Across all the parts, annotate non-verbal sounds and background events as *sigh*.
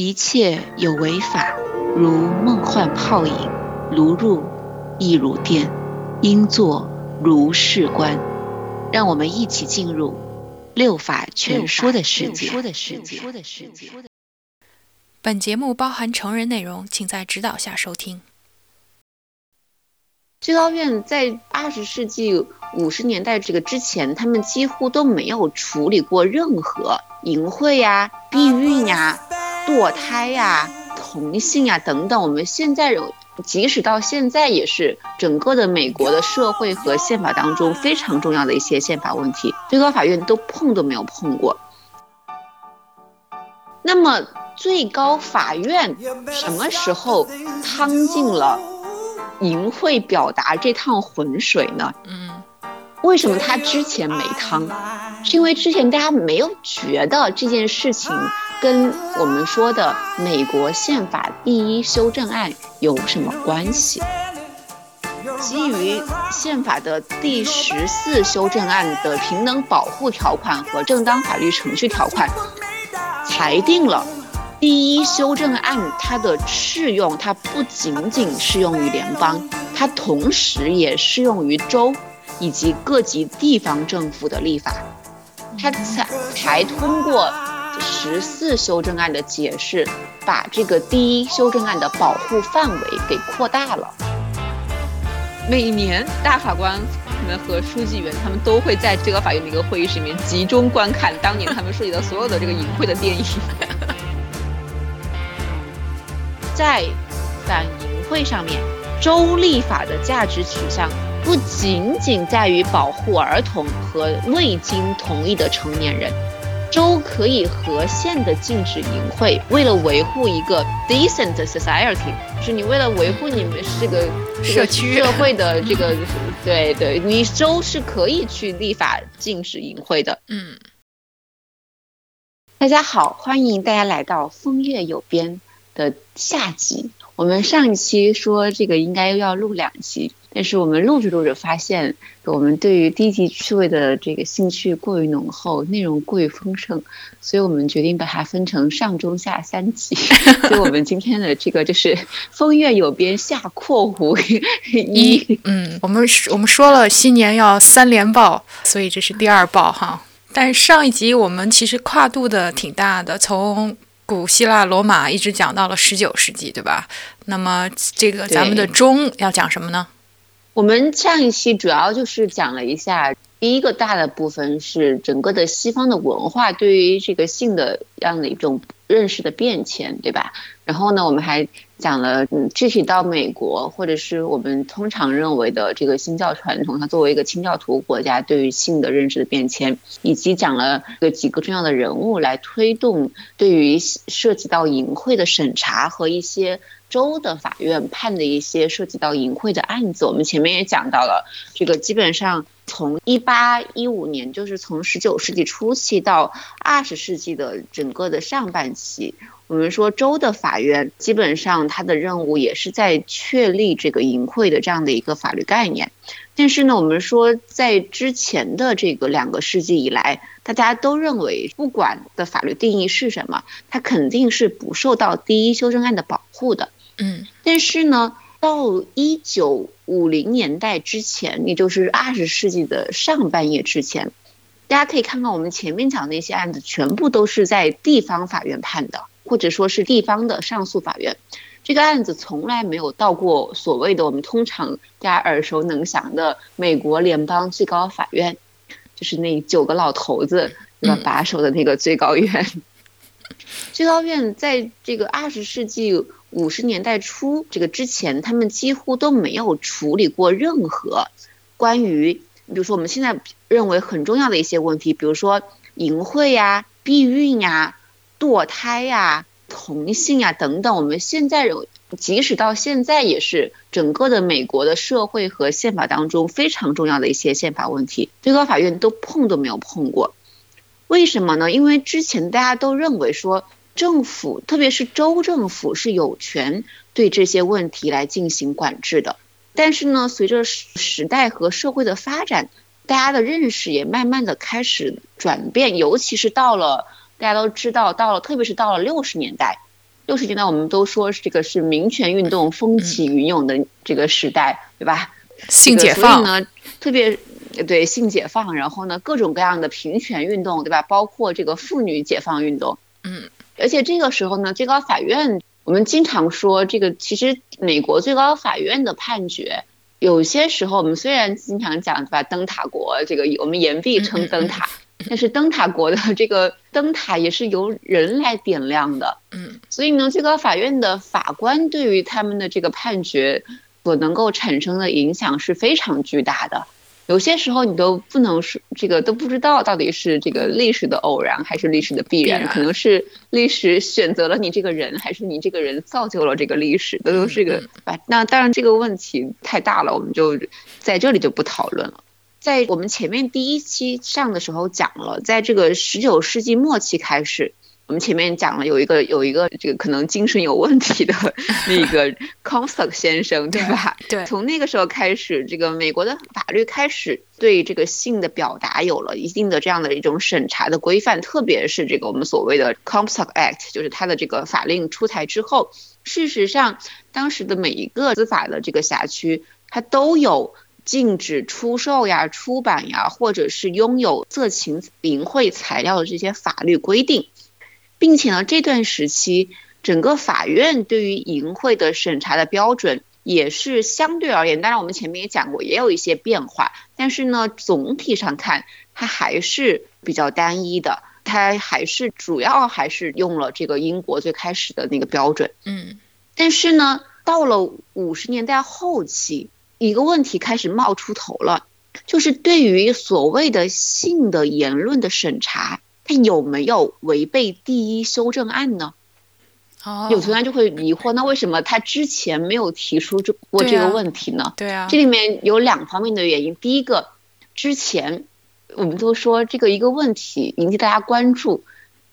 一切有为法，如梦幻泡影，如入亦如电，应作如是观。让我们一起进入六法全说的世界。本节目包含成人内容，请在指导下收听。最高院在二十世纪五十年代这个之前，他们几乎都没有处理过任何淫秽呀、避孕呀。堕胎呀、同性呀等等，我们现在有，即使到现在也是整个的美国的社会和宪法当中非常重要的一些宪法问题，最高法院都碰都没有碰过。那么最高法院什么时候趟进了淫秽表达这趟浑水呢？嗯，为什么他之前没趟？是因为之前大家没有觉得这件事情。跟我们说的美国宪法第一修正案有什么关系？基于宪法的第十四修正案的平等保护条款和正当法律程序条款，裁定了第一修正案它的适用，它不仅仅适用于联邦，它同时也适用于州以及各级地方政府的立法，它才才通过。十四修正案的解释，把这个第一修正案的保护范围给扩大了。每年大法官们和书记员他们都会在最高法院的一个会议室里面集中观看当年他们涉及到所有的这个淫秽的电影。在反淫秽上面，州立法的价值取向不仅仅在于保护儿童和未经同意的成年人。州可以和县的禁止淫秽，为了维护一个 decent society，就是你为了维护你们这个社区社会的这个，*laughs* 对对，你州是可以去立法禁止淫秽的。嗯，大家好，欢迎大家来到风月有边的下集。我们上一期说这个应该要录两集。但是我们录着录着发现，我们对于低级趣味的这个兴趣过于浓厚，内容过于丰盛，所以我们决定把它分成上中下三集。*laughs* 所以我们今天的这个就是风月有边下括弧一。嗯，我们我们说了新年要三连报，所以这是第二报哈。但上一集我们其实跨度的挺大的，从古希腊罗马一直讲到了十九世纪，对吧？那么这个咱们的中要讲什么呢？我们上一期主要就是讲了一下，第一个大的部分是整个的西方的文化对于这个性的这样的一种认识的变迁，对吧？然后呢，我们还讲了，嗯，具体到美国或者是我们通常认为的这个新教传统，它作为一个清教徒国家对于性的认识的变迁，以及讲了个几个重要的人物来推动对于涉及到淫秽的审查和一些。州的法院判的一些涉及到淫秽的案子，我们前面也讲到了，这个基本上从一八一五年，就是从十九世纪初期到二十世纪的整个的上半期，我们说州的法院基本上它的任务也是在确立这个淫秽的这样的一个法律概念。但是呢，我们说在之前的这个两个世纪以来，大家都认为不管的法律定义是什么，它肯定是不受到第一修正案的保护的。嗯，但是呢，到一九五零年代之前，也就是二十世纪的上半叶之前，大家可以看看我们前面讲那些案子，全部都是在地方法院判的，或者说是地方的上诉法院。这个案子从来没有到过所谓的我们通常大家耳熟能详的美国联邦最高法院，就是那九个老头子对吧把守的那个最高院。最高院在这个二十世纪。五十年代初，这个之前他们几乎都没有处理过任何关于，比如说我们现在认为很重要的一些问题，比如说淫秽呀、避孕呀、堕胎呀、同性呀等等。我们现在有，即使到现在也是整个的美国的社会和宪法当中非常重要的一些宪法问题，最高法院都碰都没有碰过。为什么呢？因为之前大家都认为说。政府，特别是州政府是有权对这些问题来进行管制的。但是呢，随着时代和社会的发展，大家的认识也慢慢的开始转变。尤其是到了大家都知道，到了特别是到了六十年代，六十年代我们都说这个是民权运动风起云涌的这个时代，对吧？性解放呢，特别对性解放，然后呢，各种各样的平权运动，对吧？包括这个妇女解放运动，嗯，而且这个时候呢，最高法院我们经常说，这个其实美国最高法院的判决，有些时候我们虽然经常讲对吧，灯塔国这个我们言必称灯塔，*laughs* 但是灯塔国的这个灯塔也是由人来点亮的，嗯，所以呢，最高法院的法官对于他们的这个判决。所能够产生的影响是非常巨大的，有些时候你都不能说这个都不知道到底是这个历史的偶然还是历史的必然，可能是历史选择了你这个人，还是你这个人造就了这个历史，都都是个。那当然这个问题太大了，我们就在这里就不讨论了。在我们前面第一期上的时候讲了，在这个十九世纪末期开始。我们前面讲了有一个有一个这个可能精神有问题的 *laughs* 那个 Comstock 先生，对吧？对。从那个时候开始，这个美国的法律开始对这个性的表达有了一定的这样的一种审查的规范，特别是这个我们所谓的 Comstock Act，就是它的这个法令出台之后，事实上当时的每一个司法的这个辖区，它都有禁止出售呀、出版呀，或者是拥有色情淫秽材料的这些法律规定。并且呢，这段时期整个法院对于淫秽的审查的标准也是相对而言，当然我们前面也讲过，也有一些变化。但是呢，总体上看，它还是比较单一的，它还是主要还是用了这个英国最开始的那个标准。嗯。但是呢，到了五十年代后期，一个问题开始冒出头了，就是对于所谓的性的言论的审查。他有没有违背第一修正案呢？哦，有同学就会疑惑，那为什么他之前没有提出这过这个问题呢？对啊，这里面有两方面的原因。第一个，之前我们都说这个一个问题引起大家关注，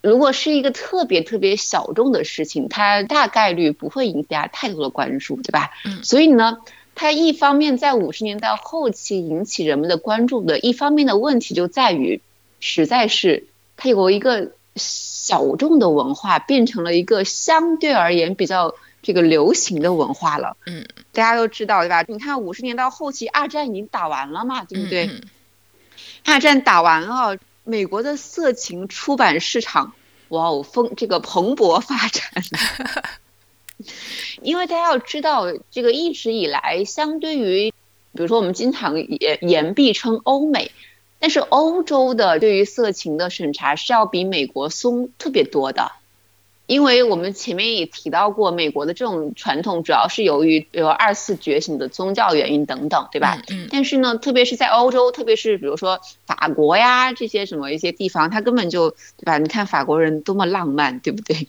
如果是一个特别特别小众的事情，它大概率不会引起大家太多的关注，对吧？嗯。所以呢，它一方面在五十年代后期引起人们的关注的一方面的问题就在于，实在是。它有一个小众的文化，变成了一个相对而言比较这个流行的文化了。嗯，大家都知道对吧？你看五十年代后期，二战已经打完了嘛，对不对？二战打完了，美国的色情出版市场，哇哦，风这个蓬勃发展。*laughs* 因为大家要知道，这个一直以来，相对于，比如说我们经常言言必称欧美。但是欧洲的对于色情的审查是要比美国松特别多的，因为我们前面也提到过，美国的这种传统主要是由于比如二次觉醒的宗教原因等等，对吧？嗯。但是呢，特别是在欧洲，特别是比如说法国呀这些什么一些地方，它根本就对吧？你看法国人多么浪漫，对不对？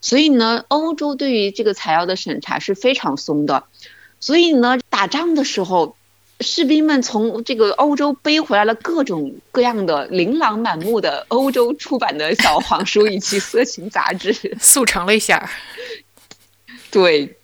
所以呢，欧洲对于这个材料的审查是非常松的，所以呢，打仗的时候。士兵们从这个欧洲背回来了各种各样的琳琅满目的欧洲出版的小黄书以及色情杂志，*laughs* 速成了一下。对，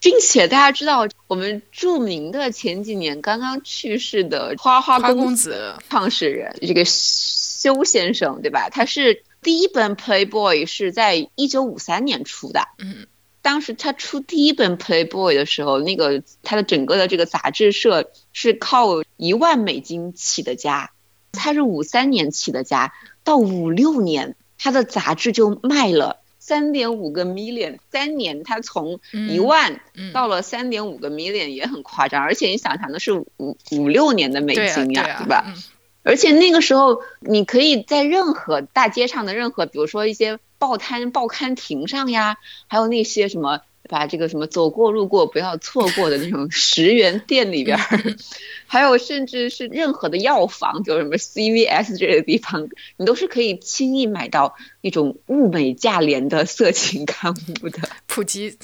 并且大家知道，我们著名的前几年刚刚去世的花花公子创始人这个修先生，对吧？他是第一本 Playboy 是在一九五三年出的。嗯。当时他出第一本 Playboy 的时候，那个他的整个的这个杂志社是靠一万美金起的家，他是五三年起的家，到五六年他的杂志就卖了三点五个 million，三年他从一万到了三点五个 million 也很夸张，而且你想想那是五五六年的美金呀，对吧？而且那个时候你可以在任何大街上的任何，比如说一些。报摊、报刊亭上呀，还有那些什么，把这个什么走过路过不要错过的那种十元店里边，*laughs* 还有甚至是任何的药房，就什么 CVS 这类地方，你都是可以轻易买到那种物美价廉的色情刊物的。普及，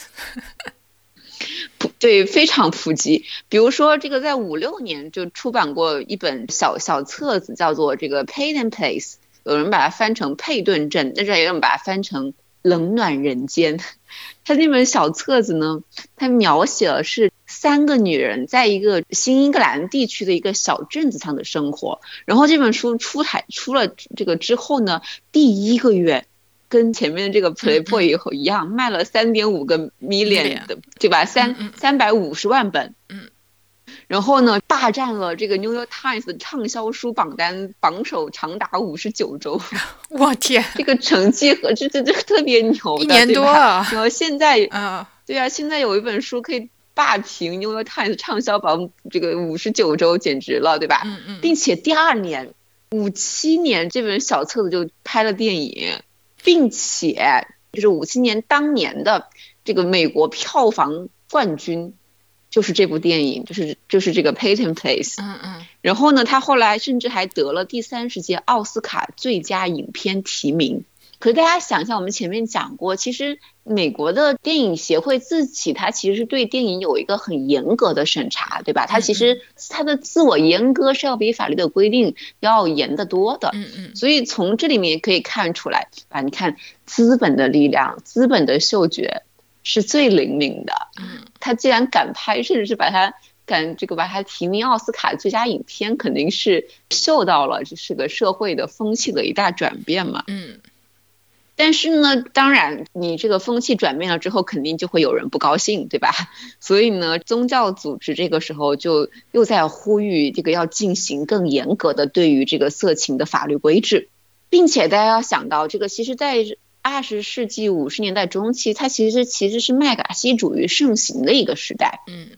*laughs* 普对非常普及。比如说，这个在五六年就出版过一本小小册子，叫做这个 Payton Place。有人把它翻成佩顿镇，但是也有人把它翻成冷暖人间。*laughs* 他那本小册子呢，它描写了是三个女人在一个新英格兰地区的一个小镇子上的生活。然后这本书出台出了这个之后呢，第一个月跟前面的这个 Playboy 以后一样，卖了三点五个 million 的，对吧？三三百五十万本。嗯。然后呢，霸占了这个 New York Times 畅销书榜单榜首长达五十九周。*laughs* 我天，这个成绩和这这这特别牛，一年多。然后现在，嗯，对啊，现在有一本书可以霸屏 New York Times 畅销榜这个五十九周，简直了，对吧？嗯嗯。并且第二年，五七年这本小册子就拍了电影，并且就是五七年当年的这个美国票房冠军。就是这部电影，就是就是这个 Peyton Place。嗯嗯。然后呢，他后来甚至还得了第三十届奥斯卡最佳影片提名。可是大家想一下，我们前面讲过，其实美国的电影协会自己，它其实是对电影有一个很严格的审查，对吧？它其实它的自我严格是要比法律的规定要严得多的。嗯嗯。所以从这里面可以看出来，啊，你看资本的力量，资本的嗅觉。是最灵敏的，嗯，他既然敢拍，甚至是把他敢这个把他提名奥斯卡最佳影片，肯定是嗅到了这是个社会的风气的一大转变嘛，嗯，但是呢，当然你这个风气转变了之后，肯定就会有人不高兴，对吧？*laughs* 所以呢，宗教组织这个时候就又在呼吁这个要进行更严格的对于这个色情的法律规制，并且大家要想到这个，其实，在二十世纪五十年代中期，它其实其实是麦卡锡主义盛行的一个时代。嗯，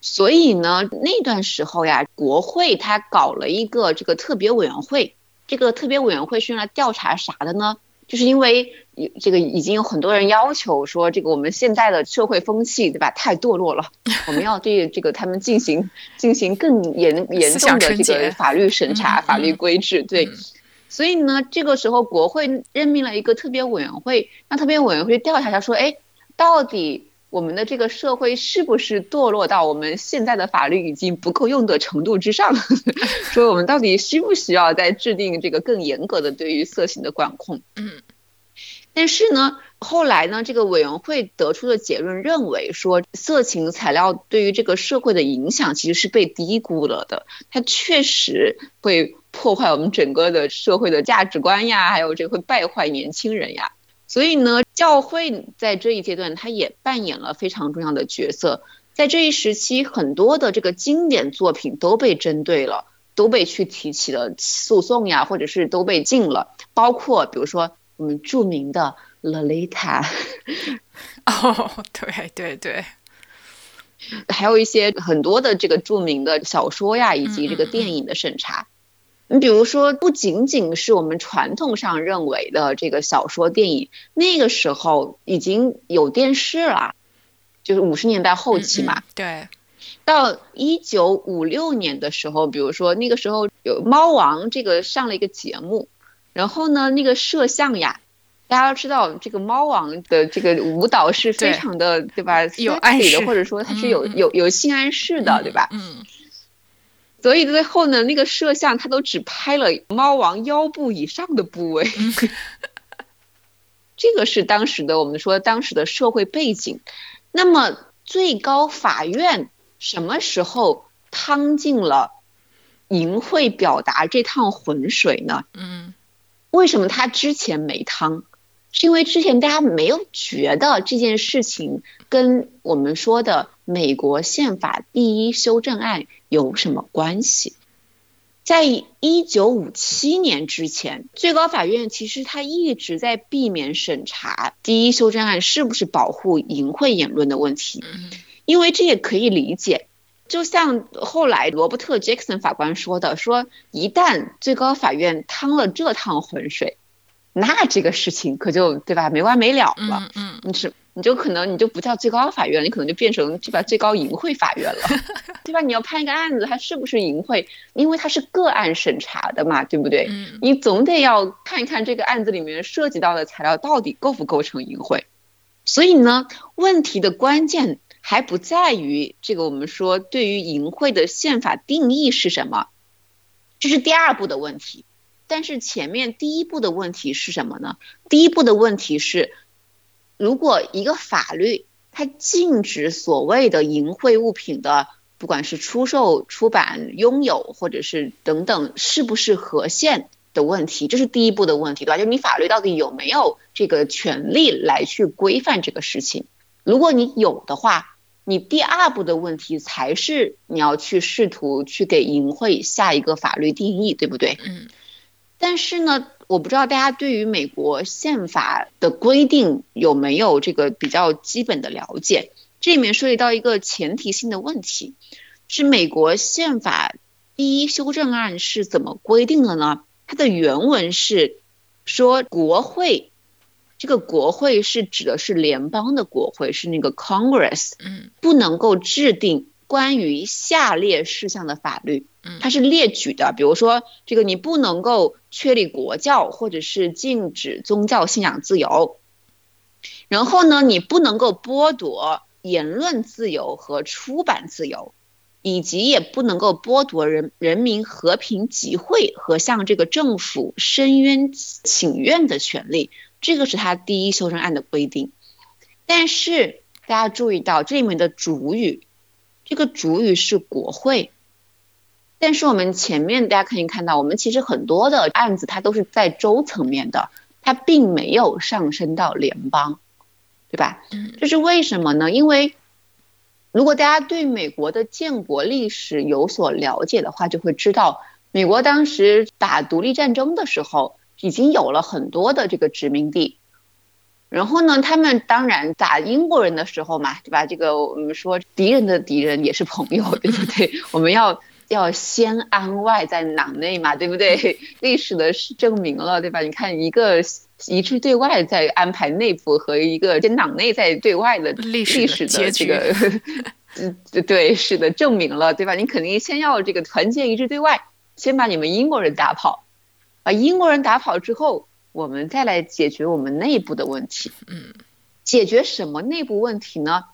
所以呢，那段时候呀，国会它搞了一个这个特别委员会。这个特别委员会是用来调查啥的呢？就是因为这个已经有很多人要求说，这个我们现在的社会风气，对吧？太堕落了，*laughs* 我们要对这个他们进行进行更严严重的这个法律审查、法律规制。对。所以呢，这个时候国会任命了一个特别委员会，让特别委员会调查一下，说，哎，到底我们的这个社会是不是堕落到我们现在的法律已经不够用的程度之上？*laughs* 说我们到底需不需要再制定这个更严格的对于色情的管控？嗯。但是呢，后来呢，这个委员会得出的结论认为说，色情材料对于这个社会的影响其实是被低估了的，它确实会。破坏我们整个的社会的价值观呀，还有这会败坏年轻人呀。所以呢，教会在这一阶段，它也扮演了非常重要的角色。在这一时期，很多的这个经典作品都被针对了，都被去提起了诉讼呀，或者是都被禁了。包括比如说我们著名的《洛丽塔》。*laughs* 哦，对对对，还有一些很多的这个著名的小说呀，以及这个电影的审查。你比如说，不仅仅是我们传统上认为的这个小说、电影，那个时候已经有电视了，就是五十年代后期嘛。对。到一九五六年的时候，比如说那个时候有《猫王》这个上了一个节目，然后呢，那个摄像呀，大家都知道这个《猫王》的这个舞蹈是非常的，对吧？有暗示的，或者说它是有有有性暗示的，对吧？嗯。所以最后呢，那个摄像他都只拍了猫王腰部以上的部位，*laughs* 这个是当时的我们说当时的社会背景。那么最高法院什么时候趟进了淫秽表达这趟浑水呢？嗯，为什么他之前没趟？是因为之前大家没有觉得这件事情跟我们说的美国宪法第一修正案有什么关系？在一九五七年之前，最高法院其实他一直在避免审查第一修正案是不是保护淫秽言论的问题，因为这也可以理解。就像后来罗伯特·杰克森法官说的，说一旦最高法院趟了这趟浑水。那这个事情可就对吧，没完没了了。嗯，你是你就可能你就不叫最高法院了，你可能就变成对吧最高淫秽法院了，*laughs* 对吧？你要判一个案子，它是不是淫秽？因为它是个案审查的嘛，对不对？嗯，你总得要看一看这个案子里面涉及到的材料到底构不构成淫秽。所以呢，问题的关键还不在于这个我们说对于淫秽的宪法定义是什么，这是第二步的问题。但是前面第一步的问题是什么呢？第一步的问题是，如果一个法律它禁止所谓的淫秽物品的，不管是出售、出版、拥有，或者是等等，是不是合宪？的问题，这是第一步的问题，对吧？就你法律到底有没有这个权利来去规范这个事情？如果你有的话，你第二步的问题才是你要去试图去给淫秽下一个法律定义，对不对？嗯。但是呢，我不知道大家对于美国宪法的规定有没有这个比较基本的了解？这里面涉及到一个前提性的问题，是美国宪法第一修正案是怎么规定的呢？它的原文是说，国会这个国会是指的是联邦的国会，是那个 Congress，嗯，不能够制定关于下列事项的法律。它是列举的，比如说这个你不能够确立国教，或者是禁止宗教信仰自由，然后呢，你不能够剥夺言论自由和出版自由，以及也不能够剥夺人人民和平集会和向这个政府申冤请愿的权利。这个是他第一修正案的规定。但是大家注意到这里面的主语，这个主语是国会。但是我们前面大家可以看到，我们其实很多的案子它都是在州层面的，它并没有上升到联邦，对吧？这是为什么呢？因为如果大家对美国的建国历史有所了解的话，就会知道，美国当时打独立战争的时候，已经有了很多的这个殖民地。然后呢，他们当然打英国人的时候嘛，对吧？这个我们说敌人的敌人也是朋友，对不对？*laughs* 我们要。要先安外在囊内嘛，对不对？*laughs* 历史的是证明了，对吧？你看一个一致对外在安排内部和一个先囊内在对外的历史的这个，嗯，*laughs* 对，是的，证明了，对吧？你肯定先要这个团结一致对外，先把你们英国人打跑，把英国人打跑之后，我们再来解决我们内部的问题。嗯，解决什么内部问题呢？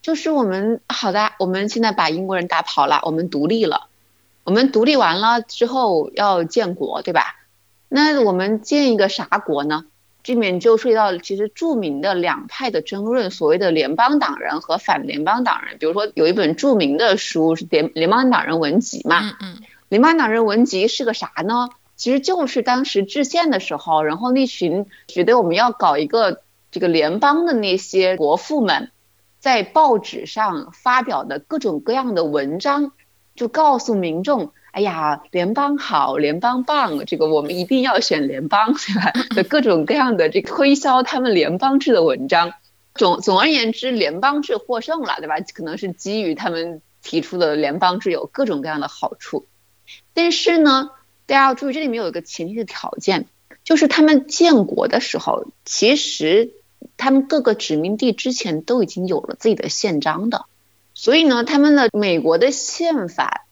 就是我们好的，我们现在把英国人打跑了，我们独立了。我们独立完了之后要建国，对吧？那我们建一个啥国呢？这里面就涉及到其实著名的两派的争论，所谓的联邦党人和反联邦党人。比如说有一本著名的书是《联联邦党人文集》嘛，嗯嗯，联邦党人文集是个啥呢？其实就是当时制宪的时候，然后那群觉得我们要搞一个这个联邦的那些国父们，在报纸上发表的各种各样的文章。就告诉民众，哎呀，联邦好，联邦棒，这个我们一定要选联邦，对吧？*laughs* 的各种各样的这推销他们联邦制的文章。总总而言之，联邦制获胜了，对吧？可能是基于他们提出的联邦制有各种各样的好处。但是呢，大家要注意，这里面有一个前提的条件，就是他们建国的时候，其实他们各个殖民地之前都已经有了自己的宪章的。所以呢，他们的美国的宪法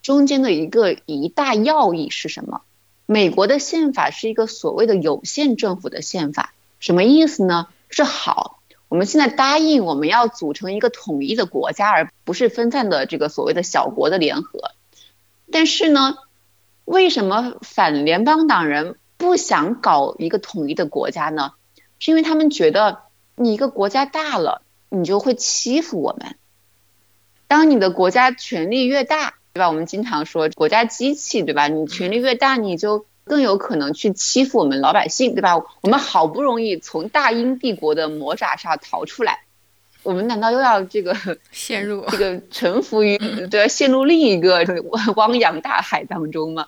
中间的一个一大要义是什么？美国的宪法是一个所谓的有限政府的宪法，什么意思呢？是好，我们现在答应我们要组成一个统一的国家，而不是分散的这个所谓的小国的联合。但是呢，为什么反联邦党人不想搞一个统一的国家呢？是因为他们觉得你一个国家大了，你就会欺负我们。当你的国家权力越大，对吧？我们经常说国家机器，对吧？你权力越大，你就更有可能去欺负我们老百姓，对吧？我们好不容易从大英帝国的魔爪下逃出来，我们难道又要这个 *laughs* 陷入这个 *laughs* 臣服于对，陷入另一个汪洋大海当中吗？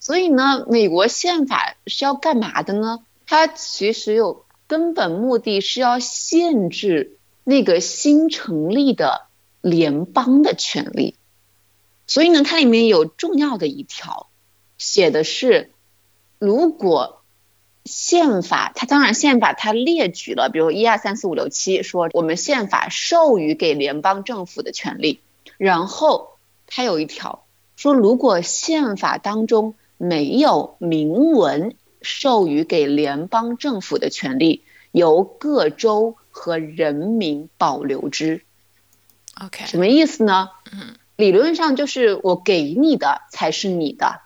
所以呢，美国宪法是要干嘛的呢？它其实有根本目的是要限制那个新成立的。联邦的权利，所以呢，它里面有重要的一条，写的是，如果宪法，它当然宪法它列举了，比如一二三四五六七，说我们宪法授予给联邦政府的权利，然后它有一条说，如果宪法当中没有明文授予给联邦政府的权利，由各州和人民保留之。OK，什么意思呢？嗯，理论上就是我给你的才是你的，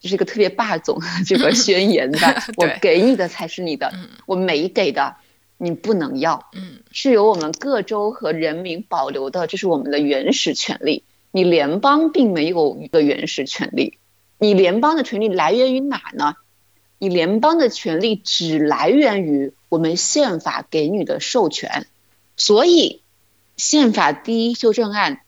这是一个特别霸总这个宣言 *laughs* 的。我给你的才是你的，我没给的你不能要。嗯，是由我们各州和人民保留的，这是我们的原始权利。你联邦并没有一个原始权利。你联邦的权利来源于哪呢？你联邦的权利只来源于我们宪法给你的授权，所以宪法第一修正案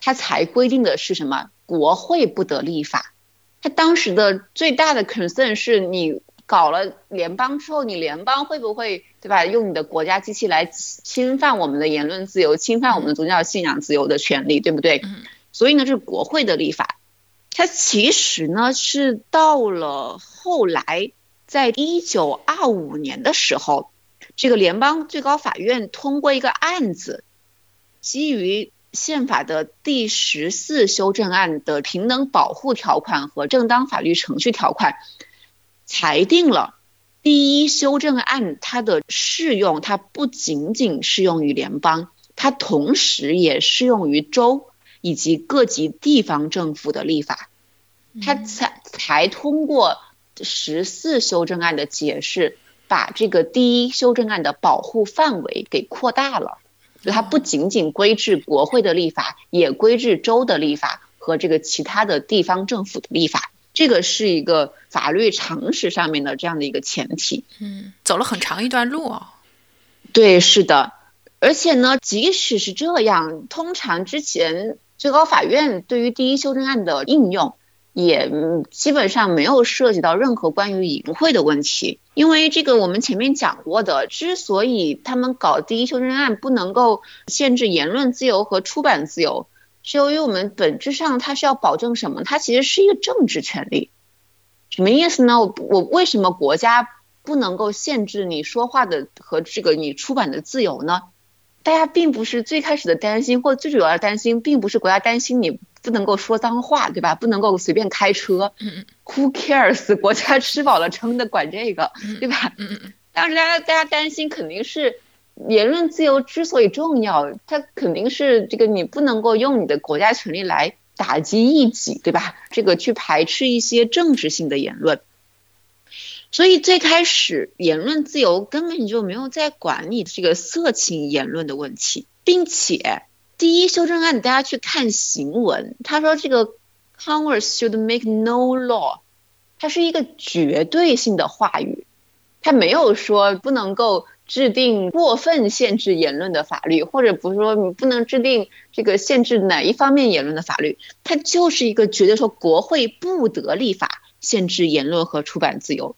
它才规定的是什么？国会不得立法。它当时的最大的 concern 是你搞了联邦之后，你联邦会不会对吧？用你的国家机器来侵犯我们的言论自由，侵犯我们的宗教信仰自由的权利，对不对？所以呢，是国会的立法。它其实呢是到了后来，在一九二五年的时候，这个联邦最高法院通过一个案子，基于宪法的第十四修正案的平等保护条款和正当法律程序条款，裁定了第一修正案它的适用，它不仅仅适用于联邦，它同时也适用于州。以及各级地方政府的立法，他才才通过十四修正案的解释，把这个第一修正案的保护范围给扩大了。就它不仅仅规制国会的立法，也规制州的立法和这个其他的地方政府的立法。这个是一个法律常识上面的这样的一个前提。嗯，走了很长一段路啊。对，是的。而且呢，即使是这样，通常之前。最高法院对于第一修正案的应用，也基本上没有涉及到任何关于淫秽的问题，因为这个我们前面讲过的，之所以他们搞第一修正案不能够限制言论自由和出版自由，是由于我们本质上它是要保证什么？它其实是一个政治权利，什么意思呢？我我为什么国家不能够限制你说话的和这个你出版的自由呢？大家并不是最开始的担心，或最主要的担心，并不是国家担心你不能够说脏话，对吧？不能够随便开车。嗯 Who cares？*laughs* 国家吃饱了撑的管这个，对吧？嗯嗯当时大家大家担心肯定是言论自由之所以重要，它肯定是这个你不能够用你的国家权力来打击异己，对吧？这个去排斥一些政治性的言论。所以最开始言论自由根本就没有在管理这个色情言论的问题，并且第一修正案大家去看行文，他说这个 Congress should make no law，它是一个绝对性的话语，它没有说不能够制定过分限制言论的法律，或者不是说你不能制定这个限制哪一方面言论的法律，它就是一个绝对说国会不得立法限制言论和出版自由。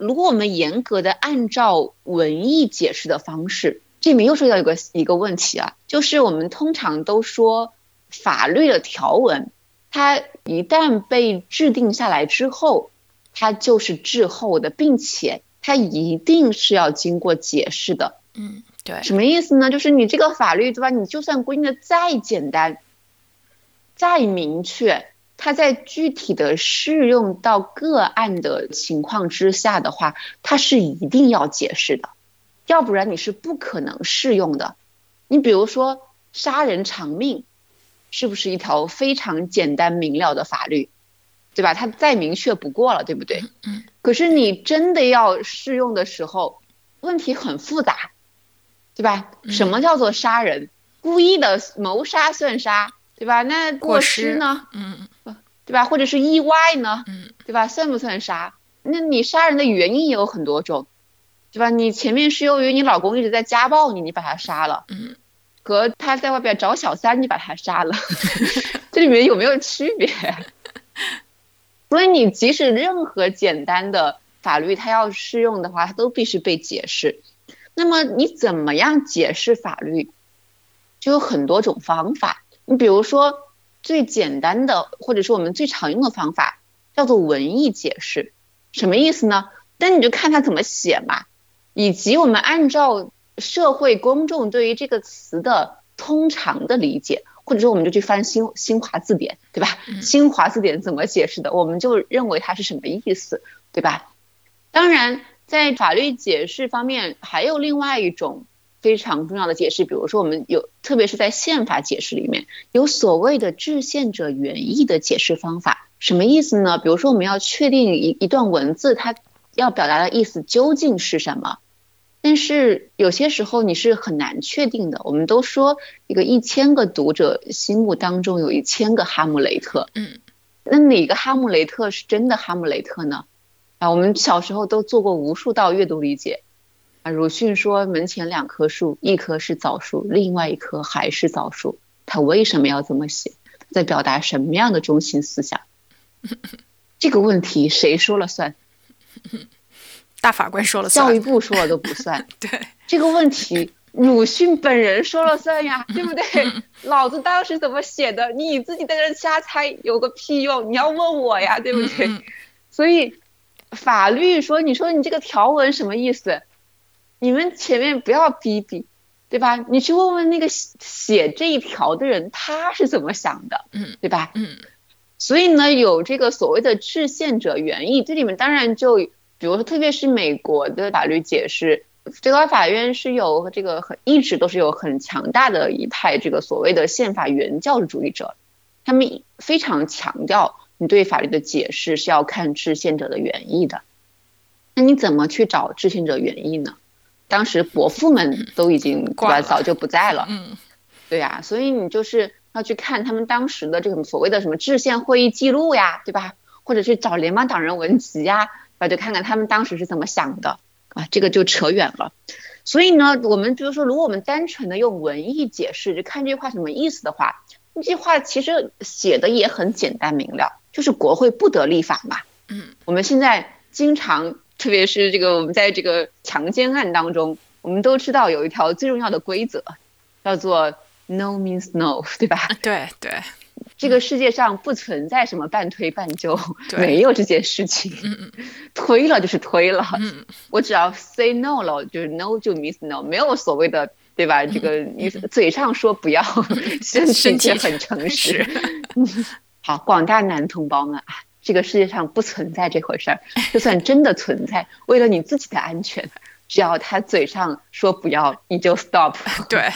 如果我们严格的按照文艺解释的方式，这里面又涉及到一个一个问题啊，就是我们通常都说法律的条文，它一旦被制定下来之后，它就是滞后的，并且它一定是要经过解释的。嗯，对。什么意思呢？就是你这个法律对吧？你就算规定的再简单、再明确。它在具体的适用到个案的情况之下的话，它是一定要解释的，要不然你是不可能适用的。你比如说杀人偿命，是不是一条非常简单明了的法律，对吧？它再明确不过了，对不对？嗯。可是你真的要适用的时候，问题很复杂，对吧？什么叫做杀人？故意的谋杀算杀？对吧？那过失呢？嗯嗯，对吧？或者是意外呢？嗯，对吧？算不算杀？那你杀人的原因也有很多种，对吧？你前面是由于你老公一直在家暴你，你把他杀了，嗯，和他在外边找小三，你把他杀了，*laughs* 这里面有没有区别？*laughs* 所以你即使任何简单的法律，它要适用的话，它都必须被解释。那么你怎么样解释法律？就有很多种方法。你比如说最简单的，或者是我们最常用的方法，叫做文艺解释，什么意思呢？那你就看他怎么写嘛，以及我们按照社会公众对于这个词的通常的理解，或者说我们就去翻新新华字典，对吧？新华字典怎么解释的，我们就认为它是什么意思，对吧？当然，在法律解释方面，还有另外一种。非常重要的解释，比如说我们有，特别是在宪法解释里面有所谓的制宪者原意的解释方法，什么意思呢？比如说我们要确定一一段文字它要表达的意思究竟是什么，但是有些时候你是很难确定的。我们都说一个一千个读者心目当中有一千个哈姆雷特，嗯，那哪个哈姆雷特是真的哈姆雷特呢？啊，我们小时候都做过无数道阅读理解。啊，鲁迅说门前两棵树，一棵是枣树，另外一棵还是枣树。他为什么要这么写？在表达什么样的中心思想？*laughs* 这个问题谁说了算？*laughs* 大法官说了算，教育部说了都不算。*laughs* 对这个问题，鲁迅本人说了算呀，对不对？老子当时怎么写的？你自己在这瞎猜有个屁用？你要问我呀，对不对？所以法律说，你说你这个条文什么意思？你们前面不要逼逼，对吧？你去问问那个写这一条的人，他是怎么想的？嗯，对吧？嗯。所以呢，有这个所谓的制宪者原意，这里面当然就，比如说，特别是美国的法律解释，最高法院是有这个很一直都是有很强大的一派这个所谓的宪法原教旨主义者，他们非常强调你对法律的解释是要看制宪者的原意的。那你怎么去找制宪者原意呢？当时伯父们都已经对吧，早就不在了。嗯，对呀，所以你就是。要去看他们当时的这种所谓的什么制宪会议记录呀，对吧？或者去找联邦党人文集呀，啊，就看看他们当时是怎么想的啊，这个就扯远了。所以呢，我们就是说，如果我们单纯的用文艺解释，就看这句话什么意思的话，这句话其实写的也很简单明了，就是国会不得立法嘛。嗯，我们现在经常，特别是这个我们在这个强奸案当中，我们都知道有一条最重要的规则，叫做。No means no，对吧？对对，这个世界上不存在什么半推半就，没有这件事情。嗯嗯，推了就是推了。嗯，我只要 say no 了，就是 no 就 means no，没有所谓的，对吧？这个你嘴上说不要，*laughs* 身体却很诚实。*laughs* 好，广大男同胞们啊，这个世界上不存在这回事儿。就算真的存在，为了你自己的安全，只要他嘴上说不要，你就 stop。*laughs* 对。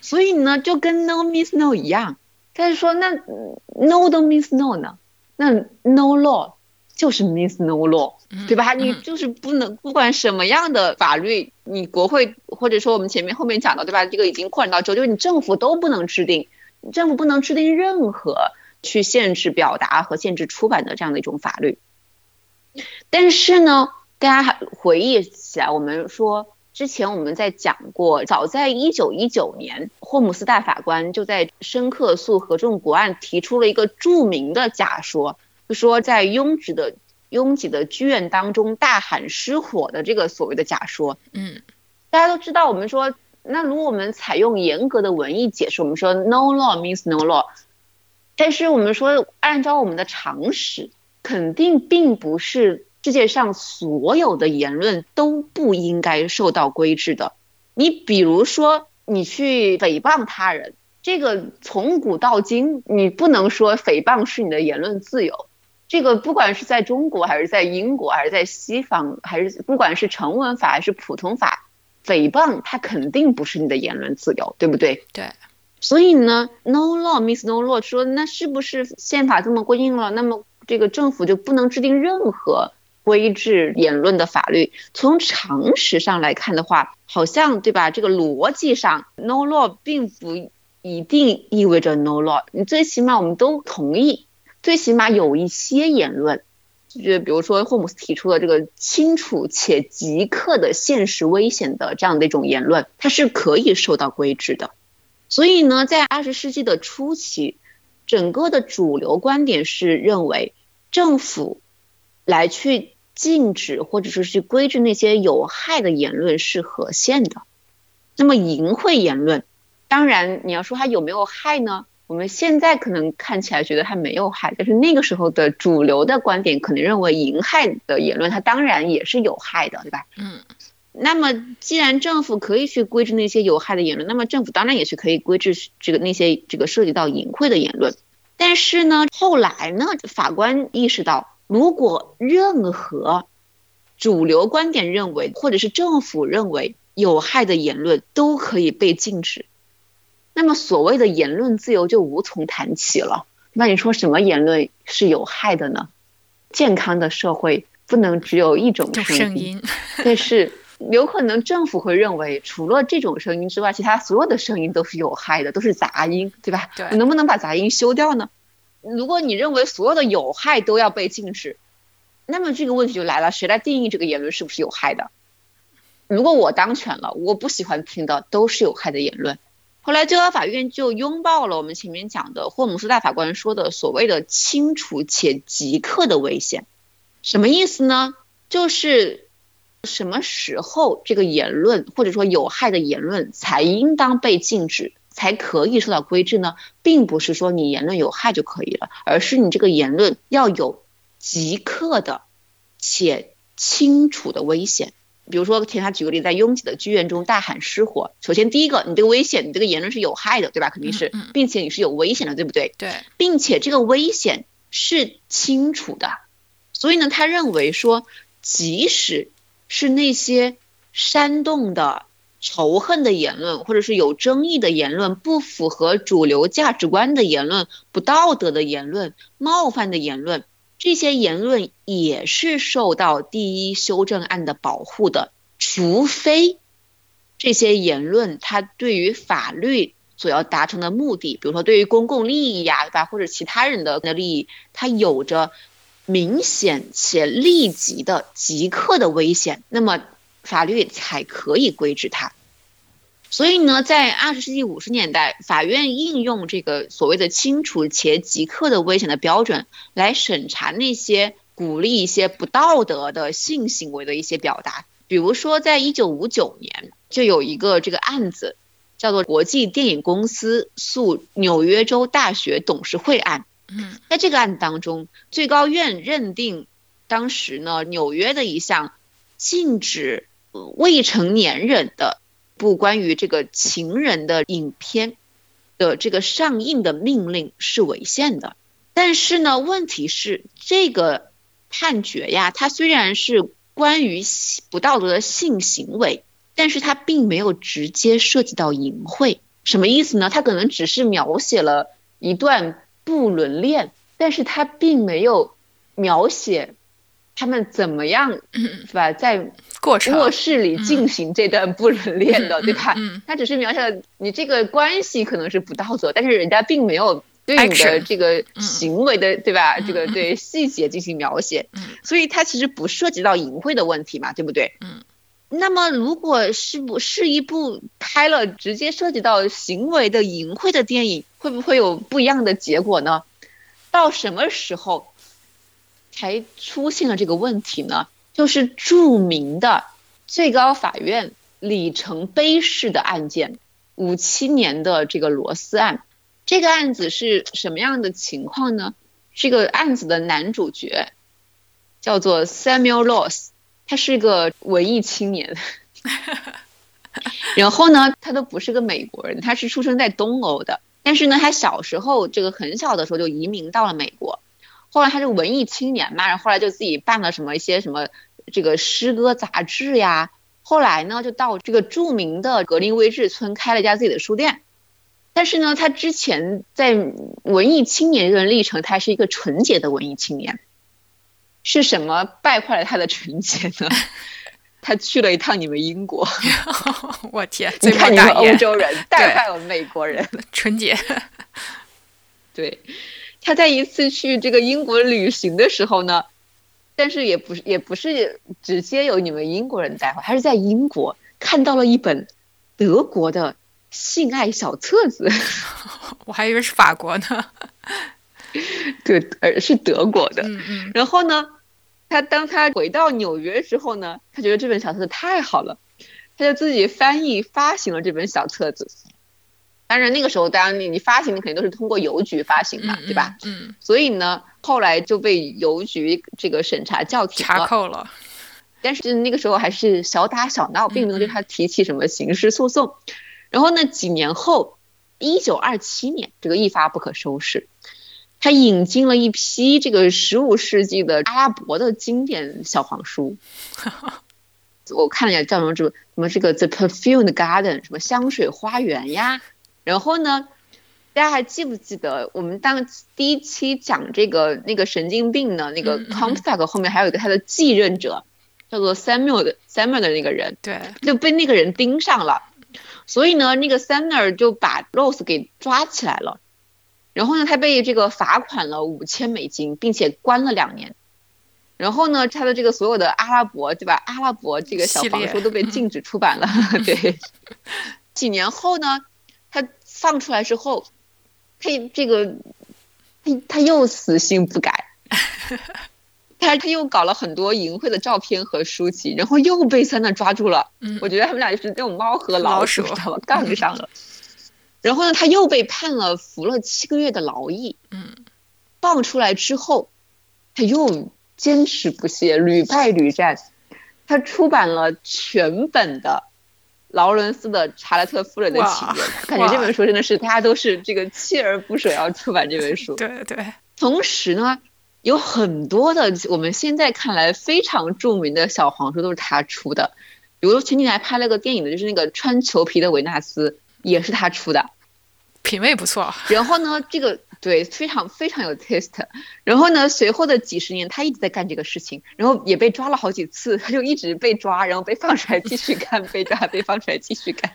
所以呢，就跟 no means no 一样，但是说那 no 都 means no 呢，那 no law 就是 means no law，对吧？你就是不能不管什么样的法律，你国会或者说我们前面后面讲的，对吧？这个已经扩展到州，就是你政府都不能制定，政府不能制定任何去限制表达和限制出版的这样的一种法律。但是呢，大家还回忆起来，我们说。之前我们在讲过，早在一九一九年，霍姆斯大法官就在申克诉合众国案提出了一个著名的假说，就说在拥挤的拥挤的剧院当中大喊失火的这个所谓的假说。嗯，大家都知道，我们说，那如果我们采用严格的文艺解释，我们说 no law means no law，但是我们说按照我们的常识，肯定并不是。世界上所有的言论都不应该受到规制的。你比如说，你去诽谤他人，这个从古到今，你不能说诽谤是你的言论自由。这个不管是在中国，还是在英国，还是在西方，还是不管是成文法还是普通法，诽谤它肯定不是你的言论自由，对不对？对。所以呢，no law means no law，说那是不是宪法这么规定了？那么这个政府就不能制定任何？规制言论的法律，从常识上来看的话，好像对吧？这个逻辑上，no law 并不一定意味着 no law。你最起码我们都同意，最起码有一些言论，就比如说霍姆斯提出的这个清楚且即刻的现实危险的这样的一种言论，它是可以受到规制的。所以呢，在二十世纪的初期，整个的主流观点是认为政府来去。禁止或者说是规制那些有害的言论是合宪的。那么淫秽言论，当然你要说它有没有害呢？我们现在可能看起来觉得它没有害，但是那个时候的主流的观点可能认为淫害的言论它当然也是有害的，对吧？嗯。那么既然政府可以去规制那些有害的言论，那么政府当然也是可以规制这个那些这个涉及到淫秽的言论。但是呢，后来呢，法官意识到。如果任何主流观点认为，或者是政府认为有害的言论都可以被禁止，那么所谓的言论自由就无从谈起了。那你说什么言论是有害的呢？健康的社会不能只有一种声音，*laughs* 但是有可能政府会认为，除了这种声音之外，其他所有的声音都是有害的，都是杂音，对吧？对，能不能把杂音修掉呢？如果你认为所有的有害都要被禁止，那么这个问题就来了，谁来定义这个言论是不是有害的？如果我当权了，我不喜欢听的都是有害的言论。后来最高法院就拥抱了我们前面讲的霍姆斯大法官说的所谓的清楚且即刻的危险，什么意思呢？就是什么时候这个言论或者说有害的言论才应当被禁止，才可以受到规制呢？并不是说你言论有害就可以了，而是你这个言论要有即刻的且清楚的危险。比如说，给他举个例，在拥挤的剧院中大喊失火。首先，第一个，你这个危险，你这个言论是有害的，对吧？肯定是，并且你是有危险的，对不对？对，并且这个危险是清楚的。所以呢，他认为说，即使是那些煽动的、仇恨的言论，或者是有争议的言论、不符合主流价值观的言论、不道德的言论、冒犯的言论。这些言论也是受到第一修正案的保护的，除非这些言论它对于法律所要达成的目的，比如说对于公共利益呀，对吧，或者其他人的的利益，它有着明显且立即的即刻的危险，那么法律才可以规制它。所以呢，在二十世纪五十年代，法院应用这个所谓的清楚且即刻的危险的标准来审查那些鼓励一些不道德的性行为的一些表达。比如说，在一九五九年就有一个这个案子，叫做国际电影公司诉纽约州大学董事会案。在这个案子当中，最高院认定，当时呢，纽约的一项禁止未成年人的。不关于这个情人的影片的这个上映的命令是违宪的，但是呢，问题是这个判决呀，它虽然是关于不道德的性行为，但是它并没有直接涉及到淫秽，什么意思呢？它可能只是描写了一段不伦恋，但是他并没有描写他们怎么样，是吧？在卧室里进行这段不伦恋的，对吧？他只是描写了你这个关系可能是不道德，但是人家并没有对你的这个行为的，对吧？这个对细节进行描写，所以它其实不涉及到淫秽的问题嘛，对不对？嗯。那么，如果是不是一部拍了直接涉及到行为的淫秽的电影，会不会有不一样的结果呢？到什么时候才出现了这个问题呢？就是著名的最高法院里程碑式的案件，五七年的这个罗斯案。这个案子是什么样的情况呢？这个案子的男主角叫做 Samuel Loss，他是个文艺青年。*laughs* 然后呢，他都不是个美国人，他是出生在东欧的。但是呢，他小时候这个很小的时候就移民到了美国。后来他是文艺青年嘛，然后后来就自己办了什么一些什么。这个诗歌杂志呀，后来呢就到这个著名的格林威治村开了一家自己的书店。但是呢，他之前在文艺青年这段历程，他是一个纯洁的文艺青年。是什么败坏了他的纯洁呢？*laughs* 他去了一趟你们英国。*laughs* 我天！你看你们欧洲人带坏我们美国人纯洁。对，他在一次去这个英国旅行的时候呢。但是也不是也不是直接由你们英国人带坏，他是在英国看到了一本德国的性爱小册子。*laughs* 我还以为是法国呢。对，而是德国的。嗯嗯。然后呢，他当他回到纽约之后呢，他觉得这本小册子太好了，他就自己翻译发行了这本小册子。当然那个时候，当然你你发行，的肯定都是通过邮局发行嘛，对吧？嗯。所以呢。后来就被邮局这个审查叫停查扣了，但是那个时候还是小打小闹，并没有对他提起什么刑事诉讼。然后呢，几年后，一九二七年，这个一发不可收拾，他引进了一批这个十五世纪的阿拉伯的经典小黄书。*laughs* 我看了一下，叫什么什么这个 The Perfumed Garden，什么香水花园呀。然后呢？大家还记不记得我们当第一期讲这个那个神经病呢那个 Comstock 后面还有一个他的继任者，叫做 Samuel 的 Samuel 的那个人，对，就被那个人盯上了，所以呢，那个 Samuel 就把 Rose 给抓起来了，然后呢，他被这个罚款了五千美金，并且关了两年。然后呢，他的这个所有的阿拉伯，对吧？阿拉伯这个小黄书都被禁止出版了。*laughs* 对，几年后呢，他放出来之后，他这个他他又死性不改，*laughs* 他他又搞了很多淫秽的照片和书籍，然后又被三娜抓住了。嗯，我觉得他们俩就是那种猫和老鼠，知道吧？杠上了。*laughs* 然后呢，他又被判了服了七个月的劳役。嗯，放出来之后，他又。坚持不懈，屡败屡战。他出版了全本的劳伦斯的《查莱特夫人的情人》，感觉这本书真的是大家都是这个锲而不舍要出版这本书。*laughs* 对对。同时呢，有很多的我们现在看来非常著名的小黄书都是他出的，比如前几年还拍了个电影的，就是那个穿裘皮的维纳斯，也是他出的。品味不错。然后呢，*laughs* 这个。对，非常非常有 taste。然后呢，随后的几十年，他一直在干这个事情，然后也被抓了好几次，他 *laughs* 就一直被抓，然后被放出来继续干，*laughs* 被抓被放出来继续干。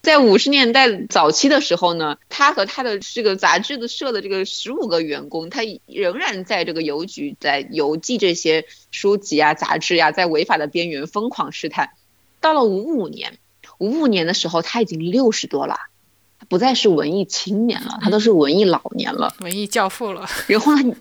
在五十年代早期的时候呢，他和他的这个杂志的社的这个十五个员工，他仍然在这个邮局在邮寄这些书籍啊、杂志呀，在违法的边缘疯狂试探。到了五五年，五五年的时候，他已经六十多了。不再是文艺青年了，他都是文艺老年了，文艺教父了。然后呢，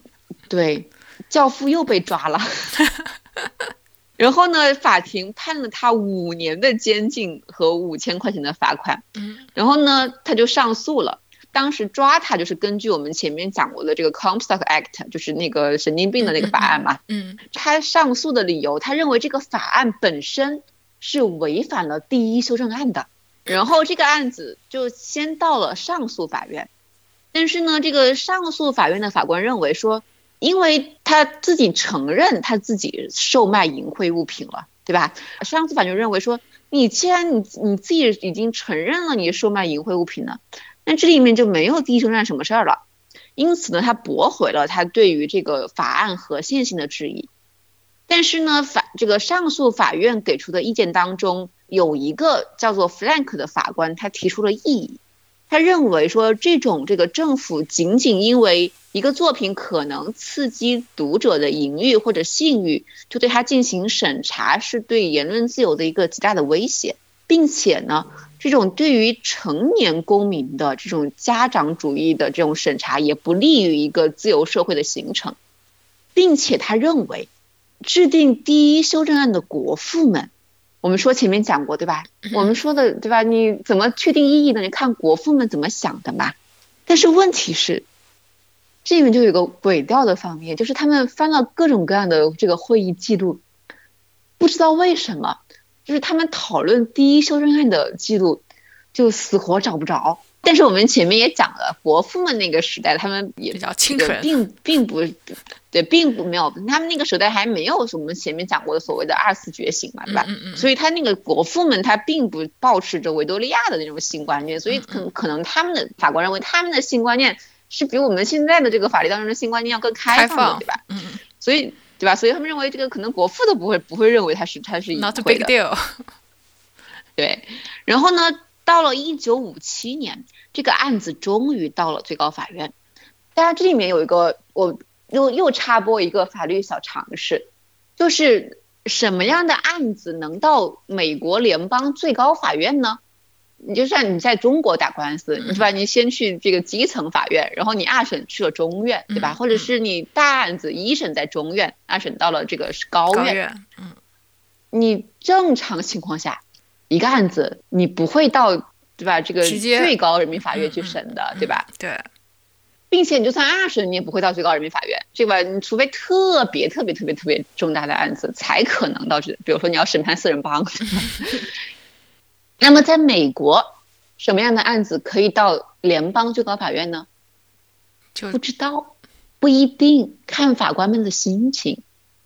对，教父又被抓了。*laughs* 然后呢，法庭判了他五年的监禁和五千块钱的罚款。嗯。然后呢，他就上诉了。当时抓他就是根据我们前面讲过的这个 Comstock Act，就是那个神经病的那个法案嘛。嗯。他上诉的理由，他认为这个法案本身是违反了第一修正案的。然后这个案子就先到了上诉法院，但是呢，这个上诉法院的法官认为说，因为他自己承认他自己售卖淫秽物品了，对吧？上诉法院认为说，你既然你你自己已经承认了你售卖淫秽物品了，那这里面就没有第一修正案什么事儿了，因此呢，他驳回了他对于这个法案合宪性的质疑。但是呢，法这个上诉法院给出的意见当中。有一个叫做 Flank 的法官，他提出了异议。他认为说，这种这个政府仅仅因为一个作品可能刺激读者的淫欲或者性欲，就对他进行审查，是对言论自由的一个极大的威胁，并且呢，这种对于成年公民的这种家长主义的这种审查，也不利于一个自由社会的形成，并且他认为，制定第一修正案的国父们。我们说前面讲过对吧？我们说的对吧？你怎么确定意义呢？你看国父们怎么想的嘛。但是问题是，这里面就有个诡调的方面，就是他们翻了各种各样的这个会议记录，不知道为什么，就是他们讨论第一修正案的记录，就死活找不着。但是我们前面也讲了，国父们那个时代，他们也比较清纯，并并不，对，并不没有，他们那个时代还没有我们前面讲过的所谓的二次觉醒嘛，对吧？所以他那个国父们，他并不保持着维多利亚的那种性观念，所以可可能他们的法官认为他们的性观念是比我们现在的这个法律当中的性观念要更开放的，对吧？嗯嗯。所以，对吧？所以他们认为这个可能国父都不会不会认为他是他是隐晦的。对，然后呢？到了一九五七年，这个案子终于到了最高法院。当然，这里面有一个，我又又插播一个法律小常识，就是什么样的案子能到美国联邦最高法院呢？你就算你在中国打官司，是吧？你先去这个基层法院，然后你二审去了中院，对吧？或者是你大案子一审在中院，二审到了这个是高院。嗯，你正常情况下。一个案子你不会到对吧？这个最高人民法院去审的，对吧？对，并且你就算二审，你也不会到最高人民法院，对吧？你除非特别特别特别特别重大的案子，才可能到这。比如说你要审判四人帮。*laughs* 那么在美国，什么样的案子可以到联邦最高法院呢？就不知道，不一定，看法官们的心情。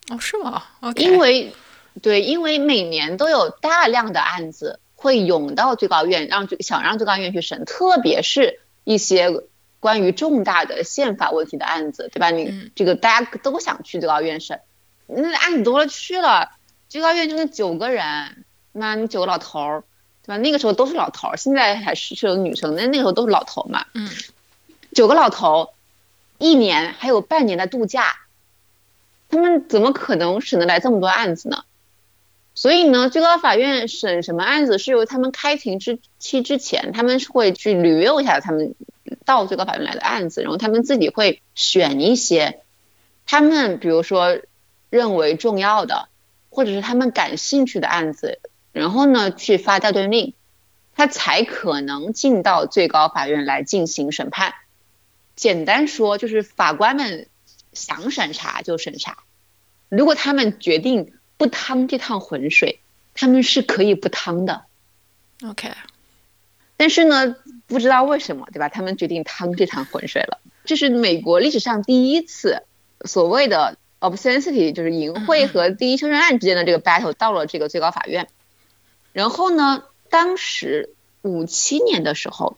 哦，是吗？因为。对，因为每年都有大量的案子会涌到最高院，让最想让最高院去审，特别是一些关于重大的宪法问题的案子，对吧？你这个大家都想去最高院审，那案子多了去了，最高院就那九个人，那你九个老头儿，对吧？那个时候都是老头儿，现在还是是有女生，那那个时候都是老头嘛。嗯。九个老头，一年还有半年的度假，他们怎么可能审得来这么多案子呢？所以呢，最高法院审什么案子是由他们开庭之期之前，他们是会去捋溜一下他们到最高法院来的案子，然后他们自己会选一些他们比如说认为重要的，或者是他们感兴趣的案子，然后呢去发调顿令，他才可能进到最高法院来进行审判。简单说就是法官们想审查就审查，如果他们决定。不趟这趟浑水，他们是可以不趟的。OK，但是呢，不知道为什么，对吧？他们决定趟这趟浑水了。这是美国历史上第一次所谓的 obscenity，就是淫秽和第一修正案之间的这个 battle 到了这个最高法院。然后呢，当时五七年的时候，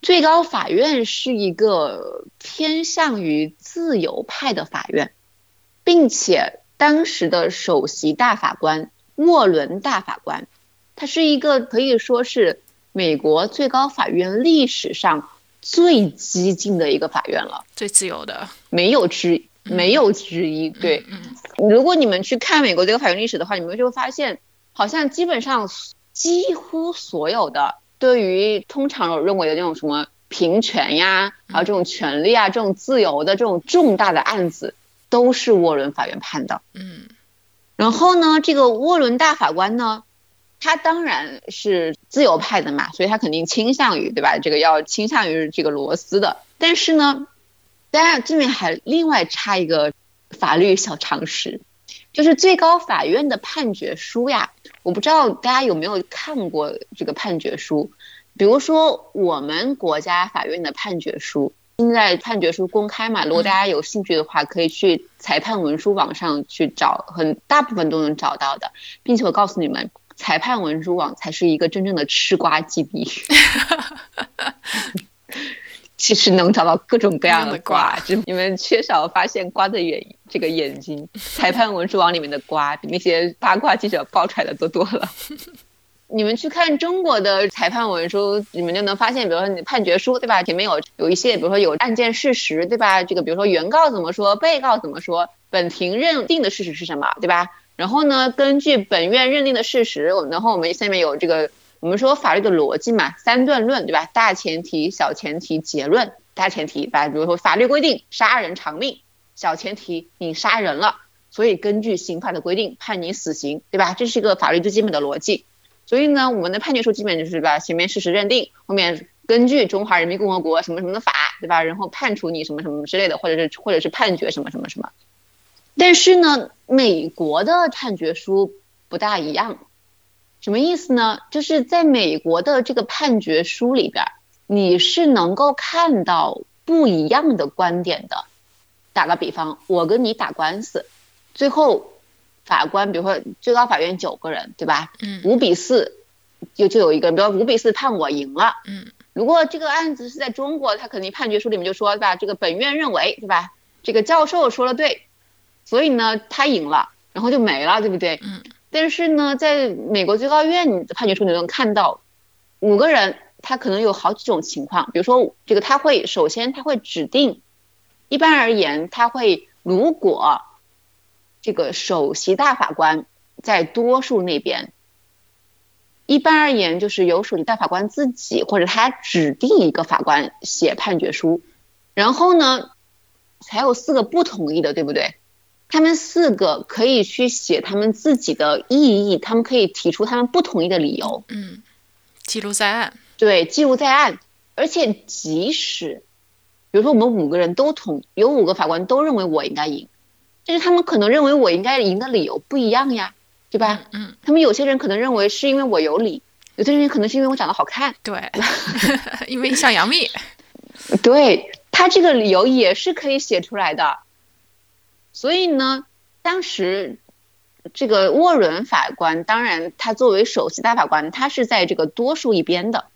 最高法院是一个偏向于自由派的法院，并且。当时的首席大法官沃伦大法官，他是一个可以说是美国最高法院历史上最激进的一个法院了，最自由的，没有之没有之一。对，如果你们去看美国这个法院历史的话，你们就会发现，好像基本上几乎所有的对于通常我认为的那种什么平权呀，还有这种权利啊，这种自由的这种重大的案子。都是沃伦法院判的，嗯，然后呢，这个沃伦大法官呢，他当然是自由派的嘛，所以他肯定倾向于，对吧？这个要倾向于这个罗斯的。但是呢，当然这边还另外插一个法律小常识，就是最高法院的判决书呀，我不知道大家有没有看过这个判决书，比如说我们国家法院的判决书。现在判决书公开嘛，如果大家有兴趣的话，可以去裁判文书网上去找，很大部分都能找到的，并且我告诉你们，裁判文书网才是一个真正的吃瓜基地，*laughs* 其实能找到各种各样的瓜，就你们缺少发现瓜的眼这个眼睛，裁判文书网里面的瓜比那些八卦记者爆出来的多多了。*laughs* 你们去看中国的裁判文书，你们就能发现，比如说你判决书，对吧？前面有有一些，比如说有案件事实，对吧？这个比如说原告怎么说，被告怎么说，本庭认定的事实是什么，对吧？然后呢，根据本院认定的事实，我们然后我们下面有这个，我们说法律的逻辑嘛，三段论，对吧？大前提、小前提、结论。大前提，吧，比如说法律规定杀人偿命，小前提你杀人了，所以根据刑法的规定判你死刑，对吧？这是一个法律最基本的逻辑。所以呢，我们的判决书基本就是把前面事实认定，后面根据中华人民共和国什么什么的法，对吧？然后判处你什么什么之类的，或者是或者是判决什么什么什么。但是呢，美国的判决书不大一样，什么意思呢？就是在美国的这个判决书里边，你是能够看到不一样的观点的。打个比方，我跟你打官司，最后。法官，比如说最高法院九个人，对吧？嗯。五比四，就就有一个人，比如五比四判我赢了。嗯。如果这个案子是在中国，他肯定判决书里面就说，对吧？这个本院认为，对吧？这个教授说了对，所以呢他赢了，然后就没了，对不对？嗯。但是呢，在美国最高院的判决书里能看到，五个人他可能有好几种情况，比如说这个他会首先他会指定，一般而言他会如果。这个首席大法官在多数那边，一般而言就是由首席大法官自己或者他指定一个法官写判决书，然后呢，还有四个不同意的，对不对？他们四个可以去写他们自己的异议，他们可以提出他们不同意的理由。嗯，记录在案。对，记录在案。而且即使，比如说我们五个人都同，有五个法官都认为我应该赢。但是他们可能认为我应该赢的理由不一样呀，对吧？嗯，他们有些人可能认为是因为我有理，有些人可能是因为我长得好看，对，*laughs* 因为像杨幂，*laughs* 对他这个理由也是可以写出来的。所以呢，当时这个沃伦法官，当然他作为首席大法官，他是在这个多数一边的，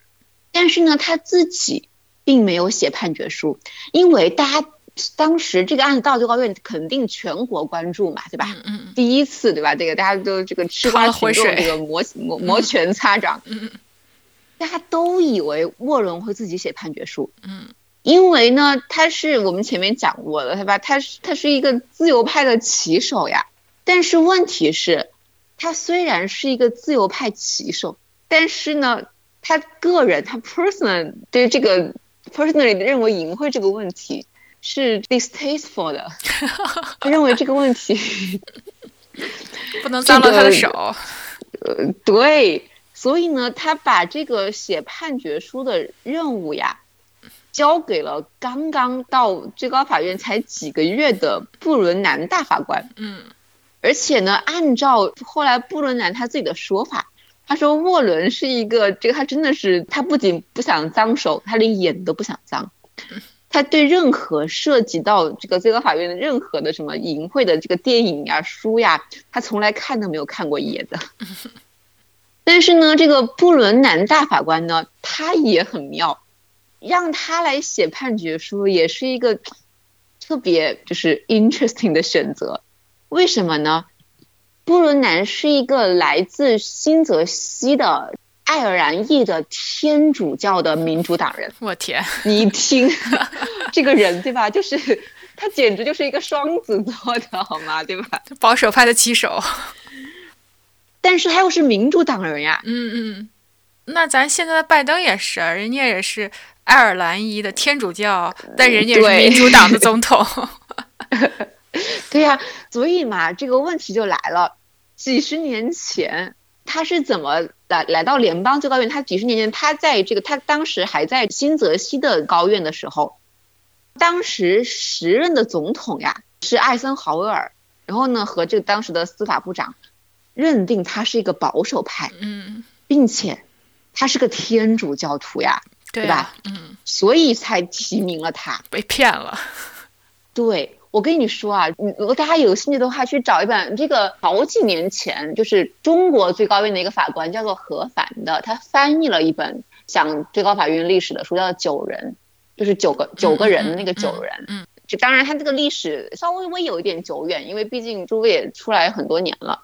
但是呢，他自己并没有写判决书，因为大家。当时这个案子到最高院，肯定全国关注嘛，对吧？嗯嗯。第一次，对吧？这个大家都这个吃瓜群众，这个摩 *laughs* 摩摩拳擦掌。嗯嗯。大家都以为沃伦会自己写判决书。嗯。因为呢，他是我们前面讲过的，对吧？他是他是一个自由派的旗手呀。但是问题是，他虽然是一个自由派旗手，但是呢，他个人他 personal 对这个 personally 认为淫秽这个问题是 distasteful 的，他认为这个问题 *laughs* 不能脏了他的手。呃，对，所以呢，他把这个写判决书的任务呀。交给了刚刚到最高法院才几个月的布伦南大法官。嗯，而且呢，按照后来布伦南他自己的说法，他说沃伦是一个这个他真的是他不仅不想脏手，他连眼都不想脏。*laughs* 他对任何涉及到这个最高法院的任何的什么淫秽的这个电影呀、书呀，他从来看都没有看过一眼的。*laughs* 但是呢，这个布伦南大法官呢，他也很妙。让他来写判决书也是一个特别就是 interesting 的选择，为什么呢？布伦南是一个来自新泽西的爱尔兰裔的天主教的民主党人。我天，你一听 *laughs* 这个人对吧？就是他简直就是一个双子座的好吗？对吧？*laughs* 保守派的旗手，*laughs* 但是他又是民主党人呀。嗯嗯，那咱现在的拜登也是，人家也是。爱尔兰裔的天主教，但人家是民主党的总统。对呀，所以嘛，这个问题就来了。几十年前，他是怎么来来到联邦最高院？他几十年前，他在这个他当时还在新泽西的高院的时候，当时时任的总统呀是艾森豪威尔，然后呢和这个当时的司法部长认定他是一个保守派，嗯，并且他是个天主教徒呀。对吧？嗯，所以才提名了他，被骗了。对，我跟你说啊，如果大家有兴趣的话，去找一本这个好几年前，就是中国最高院的一个法官叫做何凡的，他翻译了一本讲最高法院历史的书，叫《九人》，就是九个九个人的那个九人。嗯，就当然他这个历史稍微微有一点久远，因为毕竟诸位也出来很多年了。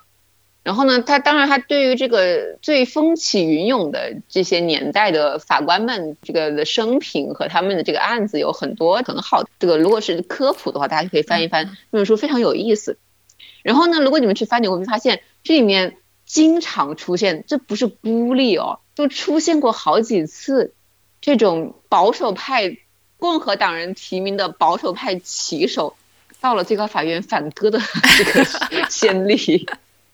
然后呢，他当然他对于这个最风起云涌的这些年代的法官们这个的生平和他们的这个案子有很多很好这个如果是科普的话，大家就可以翻一翻这本书，非常有意思。然后呢，如果你们去翻，你会发现这里面经常出现，这不是孤立哦，就出现过好几次这种保守派共和党人提名的保守派旗手到了最高法院反戈的 *laughs* 这个 *laughs* 先例。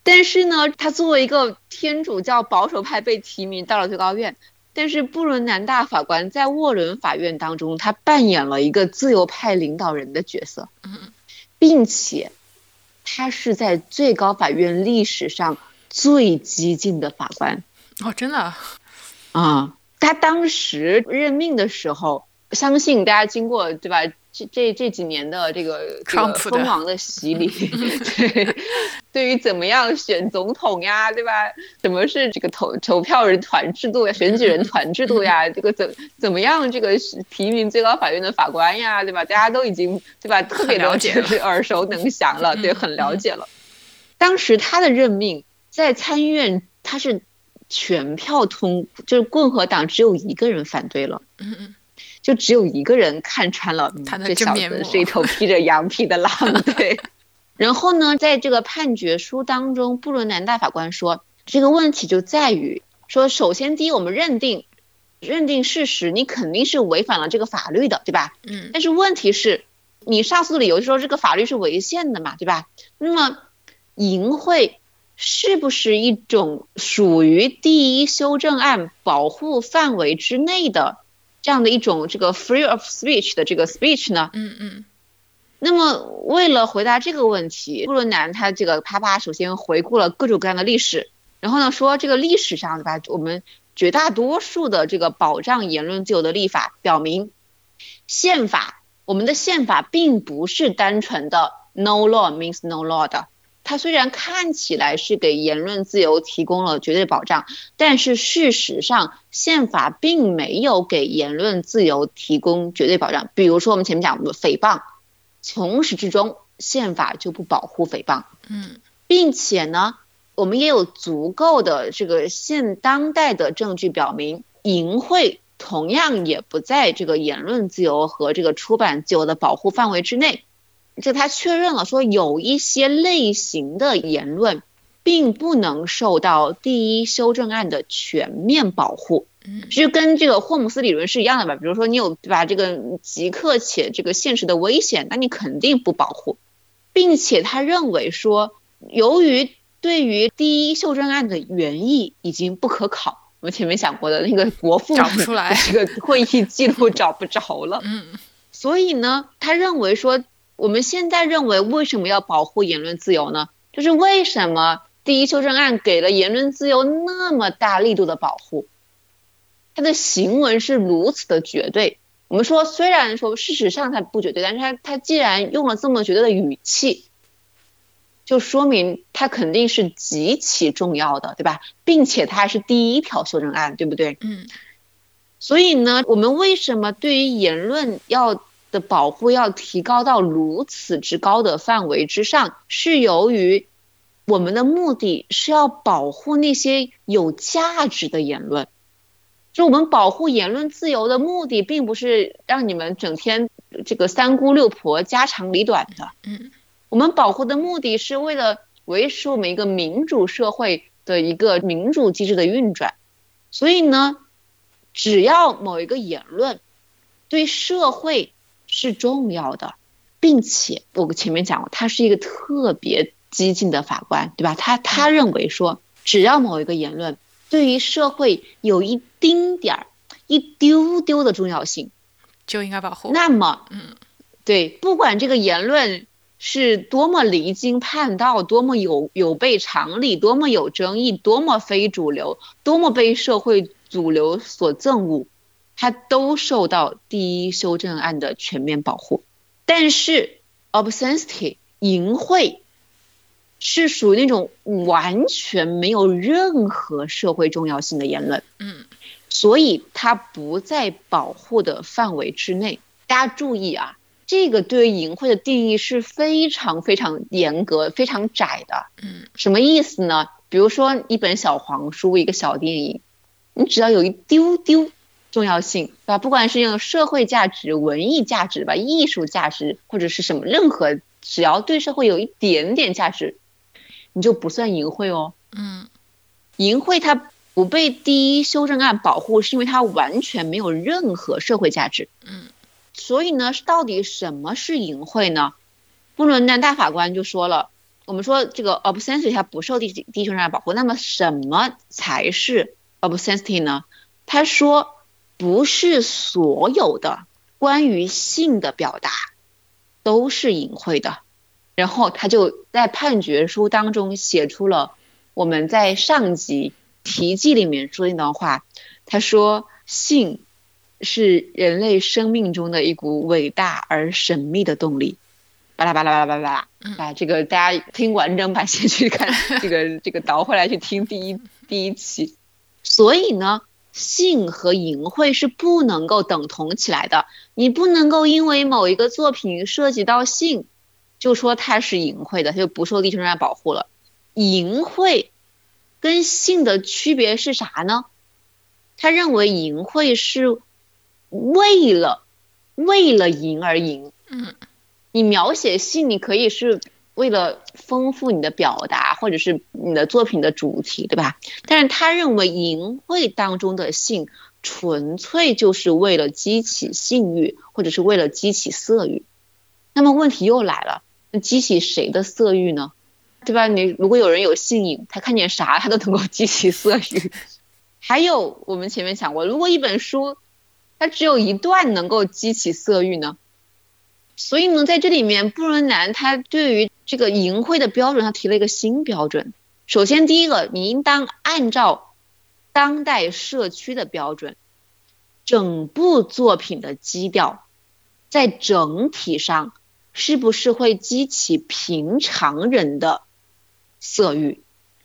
但是呢，他作为一个天主教保守派被提名到了最高院，但是布伦南大法官在沃伦法院当中，他扮演了一个自由派领导人的角色，并且他是在最高法院历史上最激进的法官。哦，真的？啊，他当时任命的时候，相信大家经过对吧？这这这几年的这个这个疯狂的洗礼，*laughs* 对，对于怎么样选总统呀，对吧？什么是这个投投票人团制度呀，选举人团制度呀？这个怎怎么样这个提名最高法院的法官呀，对吧？大家都已经对吧？特别了解，耳熟能详了，对，很了解了。当时他的任命在参议院，他是全票通，就是共和党只有一个人反对了。嗯嗯。就只有一个人看穿了，这小子是一头披着羊皮的狼。*laughs* 对，然后呢，在这个判决书当中，布伦南大法官说，这个问题就在于说，首先第一，我们认定认定事实，你肯定是违反了这个法律的，对吧？嗯。但是问题是，你上诉的理由说这个法律是违宪的嘛，对吧？那么淫秽是不是一种属于第一修正案保护范围之内的？这样的一种这个 free of speech 的这个 speech 呢？嗯嗯。那么为了回答这个问题，布伦南他这个啪啪首先回顾了各种各样的历史，然后呢说这个历史上对吧，我们绝大多数的这个保障言论自由的立法表明，宪法我们的宪法并不是单纯的 no law means no law 的。它虽然看起来是给言论自由提供了绝对保障，但是事实上宪法并没有给言论自由提供绝对保障。比如说我们前面讲的诽谤，从始至终宪法就不保护诽谤。嗯，并且呢，我们也有足够的这个现当代的证据表明，淫秽同样也不在这个言论自由和这个出版自由的保护范围之内。这他确认了说，有一些类型的言论并不能受到第一修正案的全面保护。嗯，就跟这个霍姆斯理论是一样的吧？比如说你有对吧这个即刻且这个现实的危险，那你肯定不保护，并且他认为说，由于对于第一修正案的原意已经不可考，我们前面讲过的那个国父找不出来这个会议记录找不着了，*laughs* 嗯所以呢，他认为说，我们现在认为为什么要保护言论自由呢？就是为什么第一修正案给了言论自由那么大力度的保护，它的行文是如此的绝对。我们说，虽然说事实上它不绝对，但是它它既然用了这么绝对的语气，就说明它肯定是极其重要的，对吧？并且它还是第一条修正案，对不对？嗯所以呢，我们为什么对于言论要的保护要提高到如此之高的范围之上，是由于我们的目的是要保护那些有价值的言论。就我们保护言论自由的目的，并不是让你们整天这个三姑六婆家长里短的，嗯我们保护的目的是为了维持我们一个民主社会的一个民主机制的运转。所以呢，只要某一个言论对社会是重要的，并且我前面讲过，他是一个特别激进的法官，对吧？他他认为说，只要某一个言论对于社会有一丁点儿、一丢丢的重要性，就应该保护。那么，嗯对，不管这个言论是多么离经叛道，多么有有悖常理，多么有争议，多么非主流，多么被社会主流所憎恶，它都受到第一修正案的全面保护。但是，obscenity 淫秽是属于那种完全没有任何社会重要性的言论。嗯所以它不在保护的范围之内。大家注意啊，这个对于淫秽的定义是非常非常严格、非常窄的。嗯什么意思呢？比如说一本小黄书、一个小电影，你只要有一丢丢重要性，对吧？不管是用社会价值、文艺价值吧、艺术价值或者是什么，任何只要对社会有一点点价值，你就不算淫秽哦。嗯淫秽它不被第一修正案保护，是因为它完全没有任何社会价值。嗯所以呢，到底什么是淫秽呢？布伦南大法官就说了，我们说这个 obscenity 它不受第第一修正案保护，那么什么才是 obscenity 呢？他说，不是所有的关于性的表达都是隐晦的。然后他就在判决书当中写出了我们在上集题记里面说的那段话，他说性是人类生命中的一股伟大而神秘的动力。巴拉巴拉巴拉巴拉巴拉，嗯啊，这个大家听完整版先去看这个这个倒回来去听第一第一期。所以呢，性和淫秽是不能够等同起来的。你不能够因为某一个作品涉及到性，就说它是淫秽的，它就不受地球人保护了。淫秽跟性的区别是啥呢？他认为淫秽是为了为了淫而淫。嗯你描写性，你可以是为了丰富你的表达，或者是你的作品的主题，对吧？但是他认为淫秽当中的性，纯粹就是为了激起性欲，或者是为了激起色欲。那么问题又来了，那激起谁的色欲呢？对吧？你如果有人有性瘾，他看见啥他都能够激起色欲。还有我们前面讲过，如果一本书它只有一段能够激起色欲呢？所以呢，在这里面，布伦南他对于这个淫秽的标准，他提了一个新标准。首先，第一个，你应当按照当代社区的标准，整部作品的基调，在整体上是不是会激起平常人的色欲？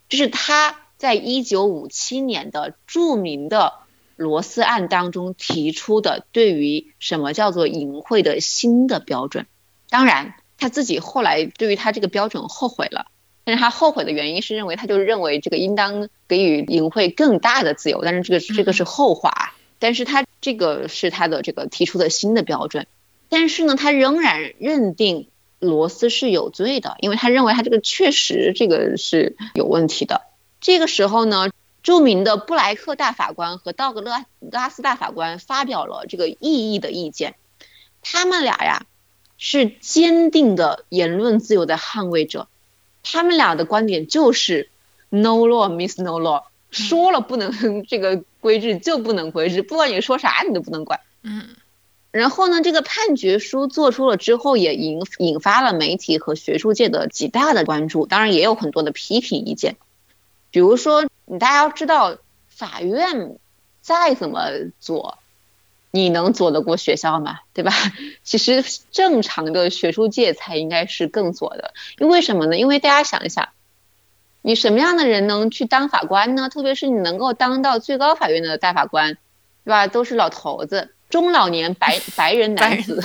这是他在一九五七年的著名的罗斯案当中提出的对于什么叫做淫秽的新的标准。当然，他自己后来对于他这个标准后悔了，但是他后悔的原因是认为他就认为这个应当给予淫秽更大的自由，但是这个这个是后话。但是他这个是他的这个提出的新的标准。但是呢，他仍然认定罗斯是有罪的，因为他认为他这个确实这个是有问题的。这个时候呢，著名的布莱克大法官和道格拉拉斯大法官发表了这个异议的意见。他们俩呀是坚定的言论自由的捍卫者，他们俩的观点就是 no law means no law，说了不能 *laughs* 这个规制就不能规制，不管你说啥你都不能管。嗯。然后呢，这个判决书做出了之后，也引引发了媒体和学术界的极大的关注，当然也有很多的批评意见。比如说，你大家要知道，法院再怎么做，你能左得过学校吗？*laughs* 对吧？*laughs* 其实正常的学术界才应该是更左的，因为什么呢？因为大家想一想，你什么样的人能去当法官呢？特别是你能够当到最高法院的大法官，对吧？都是老头子。中老年白 *laughs* 白人男子，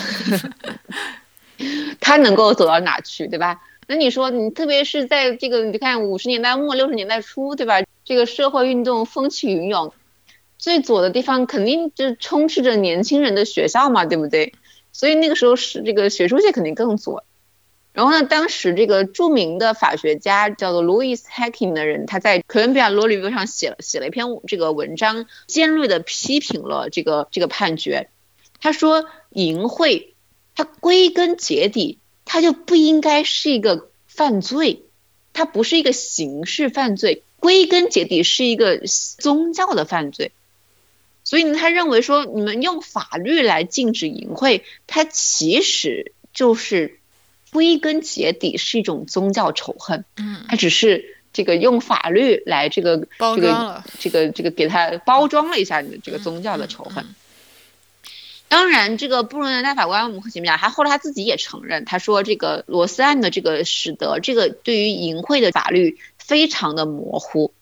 他能够走到哪去，对吧？那你说，你特别是在这个，你看五十年代末六十年代初，对吧？这个社会运动风起云涌，最左的地方肯定就充斥着年轻人的学校嘛，对不对？所以那个时候是这个学术界肯定更左。然后呢，当时这个著名的法学家叫做 Louis Hacking 的人，他在哥伦比亚罗里维上写了写了一篇这个文章，尖锐的批评了这个这个判决。他说，淫秽，它归根结底，它就不应该是一个犯罪，它不是一个刑事犯罪，归根结底是一个宗教的犯罪。所以呢，他认为说，你们用法律来禁止淫秽，它其实就是。归根结底是一种宗教仇恨，嗯，它只是这个用法律来这个这个这个这个给它包装了一下你的这个宗教的仇恨。当然，这个布伦大法官我们前面讲？他后来他自己也承认，他说这个罗斯案的这个使得这个对于淫秽的法律非常的模糊。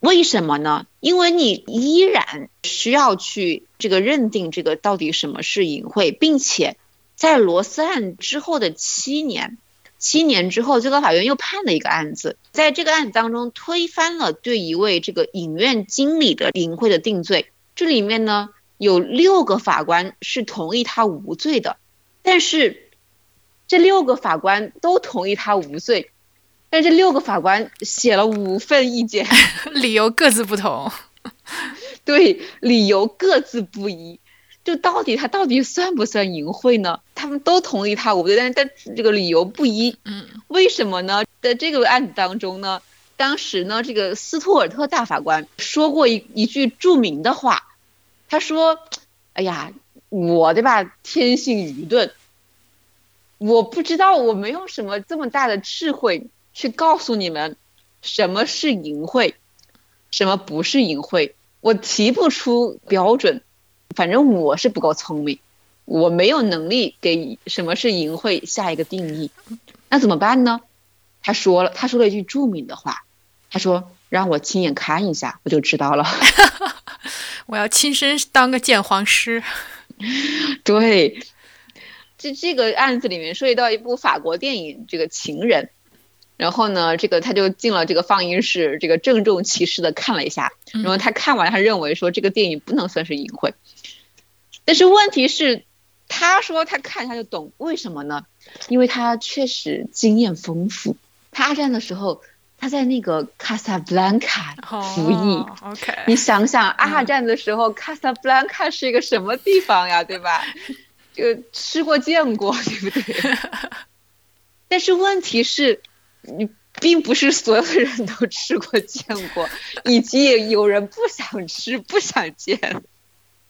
为什么呢？因为你依然需要去这个认定这个到底什么是淫秽，并且。在罗斯案之后的七年，七年之后，最高法院又判了一个案子，在这个案子当中推翻了对一位这个影院经理的淫秽的定罪。这里面呢有六个法官是同意他无罪的，但是这六个法官都同意他无罪，但这六个法官写了五份意见，*laughs* 理由各自不同，*laughs* 对，理由各自不一。就到底他到底算不算淫秽呢？他们都同意他无罪，但是但这个理由不一。嗯，为什么呢？在这个案子当中呢，当时呢，这个斯图尔特大法官说过一一句著名的话，他说：“哎呀，我对吧，天性愚钝，我不知道，我没有什么这么大的智慧去告诉你们什么是淫秽，什么不是淫秽，我提不出标准。”反正我是不够聪明，我没有能力给什么是淫秽下一个定义，那怎么办呢？他说了，他说了一句著名的话，他说：“让我亲眼看一下，我就知道了。*laughs* ”我要亲身当个鉴黄师。*laughs* 对，这这个案子里面涉及到一部法国电影《这个情人》，然后呢，这个他就进了这个放映室，这个郑重其事的看了一下，然后他看完，他认为说这个电影不能算是淫秽。但是问题是，他说他看一下就懂，为什么呢？因为他确实经验丰富。他二战的时候，他在那个卡萨布兰卡服役。OK，*laughs* 你想想，二战的时候，卡萨布兰卡是一个什么地方呀？对吧？这个吃过见过，对不对？*laughs* 但是问题是，你并不是所有的人都吃过见过，以及有人不想吃、不想见。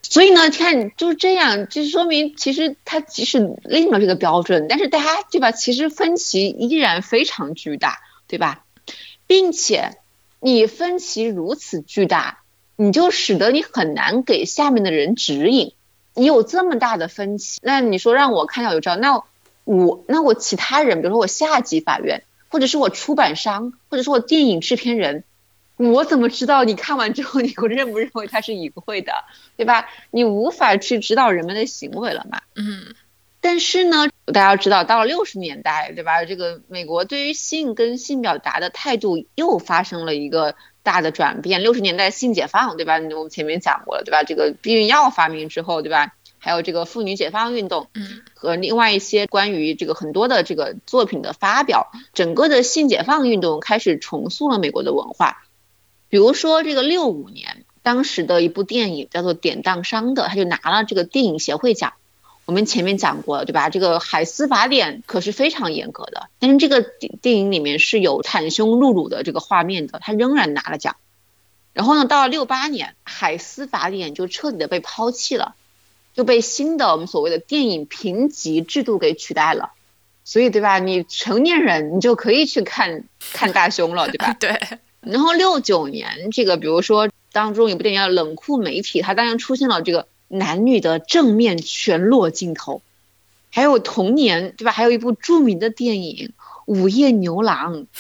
所以呢，看就是这样，就说明其实他即使立了这个标准，但是大家对吧？其实分歧依然非常巨大，对吧？并且你分歧如此巨大，你就使得你很难给下面的人指引。你有这么大的分歧，那你说让我看到有招，那我那我其他人，比如说我下级法院，或者是我出版商，或者是我电影制片人。我怎么知道你看完之后你 *laughs* 认不认为它是淫秽的，对吧？你无法去指导人们的行为了嘛。嗯。但是呢，大家要知道，到了六十年代，对吧？这个美国对于性跟性表达的态度又发生了一个大的转变。六十年代性解放，对吧？我们前面讲过了，对吧？这个避孕药发明之后，对吧？还有这个妇女解放运动，嗯，和另外一些关于这个很多的这个作品的发表，整个的性解放运动开始重塑了美国的文化。比如说这个六五年，当时的一部电影叫做《典当商》的，他就拿了这个电影协会奖。我们前面讲过了，对吧？这个海斯法典可是非常严格的，但是这个电影里面是有袒胸露乳的这个画面的，他仍然拿了奖。然后呢，到了六八年，海斯法典就彻底的被抛弃了，就被新的我们所谓的电影评级制度给取代了。所以，对吧？你成年人你就可以去看看大胸了，对吧？*laughs* 对。然后六九年，这个比如说当中有部电影叫《冷酷媒体》，它当然出现了这个。男女的正面全裸镜头，还有童年对吧？还有一部著名的电影《午夜牛郎 *laughs*》，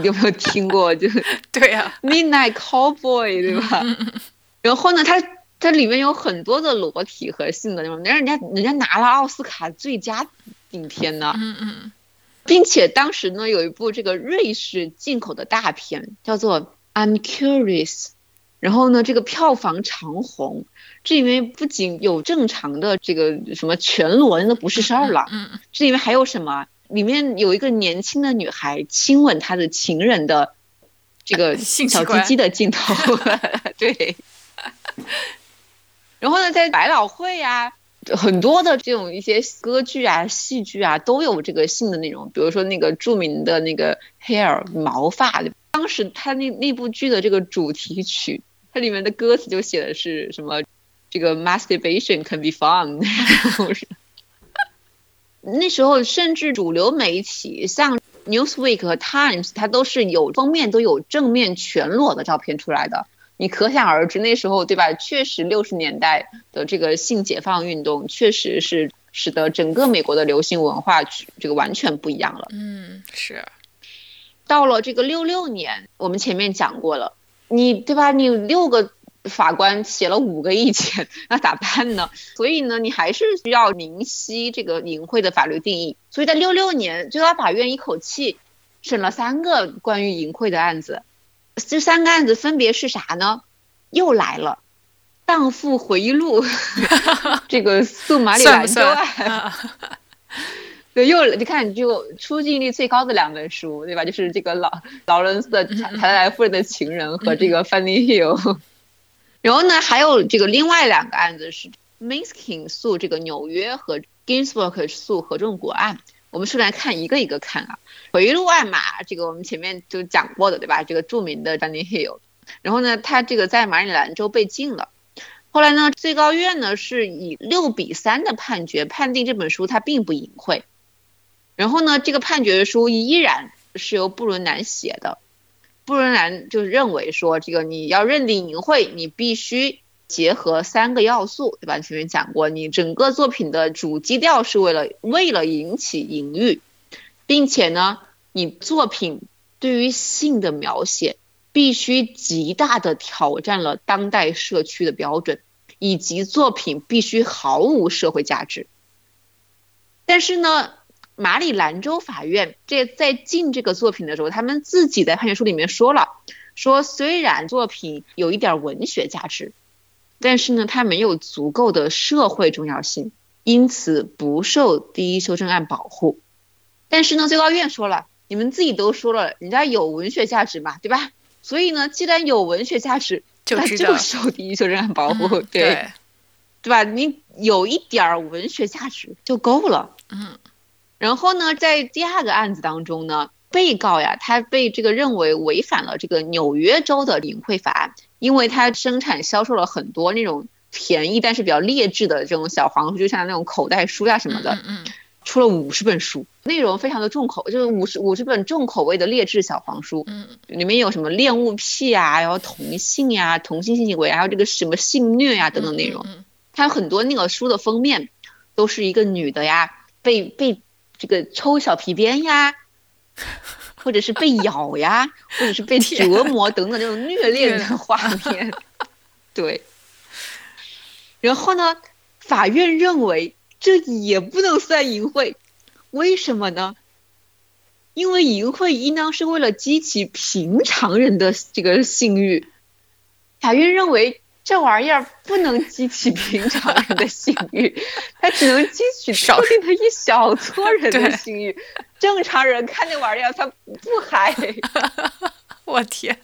你有没有听过？就对呀，《Midnight Cowboy》对吧？然后呢，它它里面有很多的裸体和性的那种，人家人家拿了奥斯卡最佳影片呢。嗯嗯，并且当时呢，有一部这个瑞士进口的大片叫做《I'm Curious》。然后呢，这个票房长红，这里面不仅有正常的这个什么全裸，那都不是事儿了。嗯，这里面还有什么？里面有一个年轻的女孩亲吻她的情人的这个 *laughs* 小鸡鸡的镜头，*laughs* 对。然后呢，在百老汇啊，很多的这种一些歌剧啊、戏剧啊，都有这个性的内容。比如说那个著名的那个 Hair 毛发，当时他那那部剧的这个主题曲。*laughs* 它里面的歌词就写的是什么？这个 masturbation can be fun。那时候甚至主流媒体像 Newsweek 和 Times，它都是有封面都有正面全裸的照片出来的。你可想而知，那时候对吧？确实六十年代的这个性解放运动，确实是使得整个美国的流行文化这个完全不一样了。嗯，是。到了这个六六年，我们前面讲过了。你对吧？你六个法官写了五个意见，*laughs* 那咋办呢？所以呢，你还是需要明晰这个淫秽的法律定义。所以在六六年，最高法院一口气审了三个关于淫秽的案子。这三个案子分别是啥呢？又来了，荡妇回忆录，*laughs* 这个诉马里兰州案。*laughs* 对，又你看，就出镜率最高的两本书，对吧？就是这个劳劳伦斯的《塔塔莱夫人的情人》和这个《Funny Hill》。然后呢，还有这个另外两个案子是 Miskin 诉这个纽约和 Ginsburg 诉合众国案。我们是来看一个一个看啊。回忆录案嘛，这个我们前面就讲过的，对吧？这个著名的 Funny Hill。然后呢，他这个在马里兰州被禁了。后来呢，最高院呢是以六比三的判决判定这本书它并不淫秽。然后呢，这个判决书依然是由布伦南写的。布伦南就认为说，这个你要认定淫秽，你必须结合三个要素，对吧？前面讲过，你整个作品的主基调是为了为了引起淫欲，并且呢，你作品对于性的描写必须极大的挑战了当代社区的标准，以及作品必须毫无社会价值。但是呢？马里兰州法院这在禁这个作品的时候，他们自己在判决书里面说了，说虽然作品有一点文学价值，但是呢，它没有足够的社会重要性，因此不受第一修正案保护。但是呢，最高院说了，你们自己都说了，人家有文学价值嘛，对吧？所以呢，既然有文学价值，那就受第一修正案保护，对，对吧？你有一点文学价值就够了，嗯。然后呢，在第二个案子当中呢，被告呀，他被这个认为违反了这个纽约州的淫秽法案，因为他生产销售了很多那种便宜但是比较劣质的这种小黄书，就像那种口袋书呀什么的，出了五十本书，内容非常的重口，就是五十五十本重口味的劣质小黄书，里面有什么恋物癖啊，然后同性呀、同性性行为，还有这个什么性虐呀等等内容，它有很多那个书的封面都是一个女的呀，被被。这个抽小皮鞭呀，或者是被 *laughs* 咬呀，或者是被折磨等等这种虐恋的画面，*laughs* 对。然后呢，法院认为这也不能算淫秽，为什么呢？因为淫秽应当是为了激起平常人的这个性欲。法院认为这玩意儿不能激起 *laughs* 平常人的性欲，它只能激起特定的一小撮 *laughs* 人的性欲。正常人看那玩意儿，他不嗨。*laughs* 我天，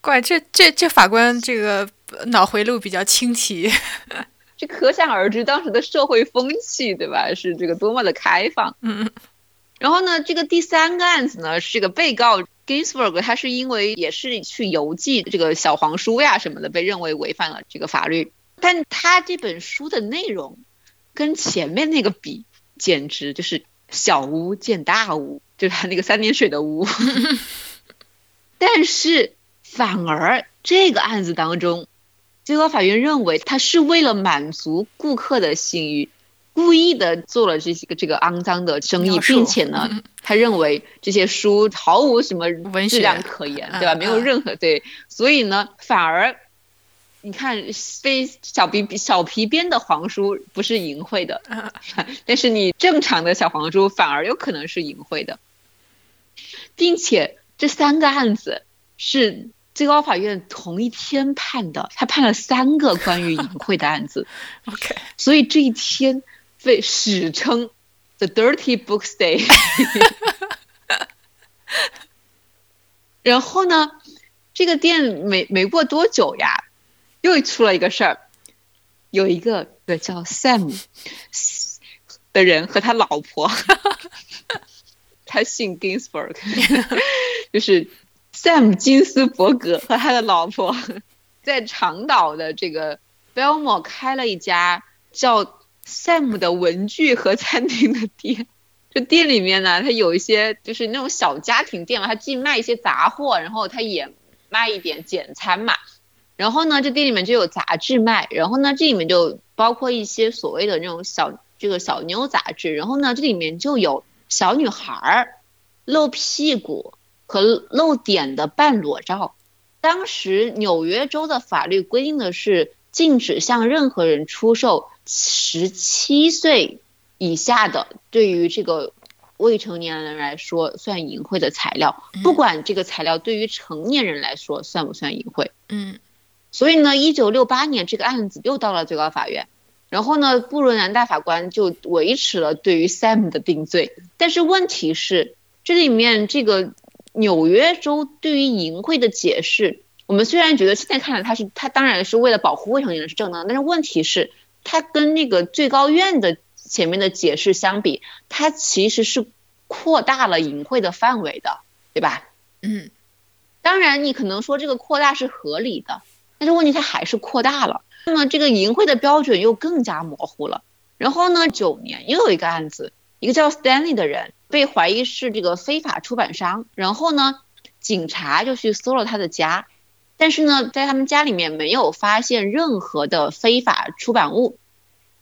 怪这这这法官这个脑回路比较清奇。这可想而知，当时的社会风气，对吧？是这个多么的开放。嗯。然后呢，这个第三个案子呢，是这个被告 Ginsburg，他是因为也是去邮寄这个小黄书呀什么的，被认为违反了这个法律。但他这本书的内容跟前面那个比，简直就是小巫见大巫，就是他那个三点水的巫。*laughs* 但是反而这个案子当中，最高法院认为他是为了满足顾客的性欲。故意的做了这些个这个肮脏的生意，并且呢，*laughs* 他认为这些书毫无什么质量可言，对吧？没有任何对，所以呢，反而你看非小皮小皮鞭的黄书不是淫秽的，*laughs* 但是你正常的小黄书反而有可能是淫秽的，并且这三个案子是最高法院同一天判的，他判了三个关于淫秽的案子。*laughs* OK，所以这一天。被史称 The Dirty Books Day，*laughs* 然后呢，这个店没没过多久呀，又出了一个事儿，有一个个叫 Sam 的人和他老婆，*laughs* 他姓 Ginsburg，就是 Sam 金斯伯格和他的老婆。在长岛的这个 Belmore 开了一家叫。Sam 的文具和餐厅的店，*laughs* 这店里面呢，它有一些就是那种小家庭店嘛，它既卖一些杂货，然后它也卖一点简餐嘛。然后呢，这店里面就有杂志卖，然后呢，这里面就包括一些所谓的那种小这个小妞杂志。然后呢，这里面就有小女孩儿露屁股和露点的半裸照。当时纽约州的法律规定的是禁止向任何人出售。十七岁以下的，对于这个未成年人来说算淫秽的材料，不管这个材料对于成年人来说算不算淫秽。嗯，所以呢，一九六八年这个案子又到了最高法院，然后呢，布伦南大法官就维持了对于 Sam 的定罪。但是问题是，这里面这个纽约州对于淫秽的解释，我们虽然觉得现在看来他是他当然是为了保护未成年人是正当，但是问题是。它跟那个最高院的前面的解释相比，它其实是扩大了淫秽的范围的，对吧？嗯，当然你可能说这个扩大是合理的，但是问题它还是扩大了，那么这个淫秽的标准又更加模糊了。然后呢，九年又有一个案子，一个叫 Stanley 的人被怀疑是这个非法出版商，然后呢，警察就去搜了他的家。但是呢，在他们家里面没有发现任何的非法出版物，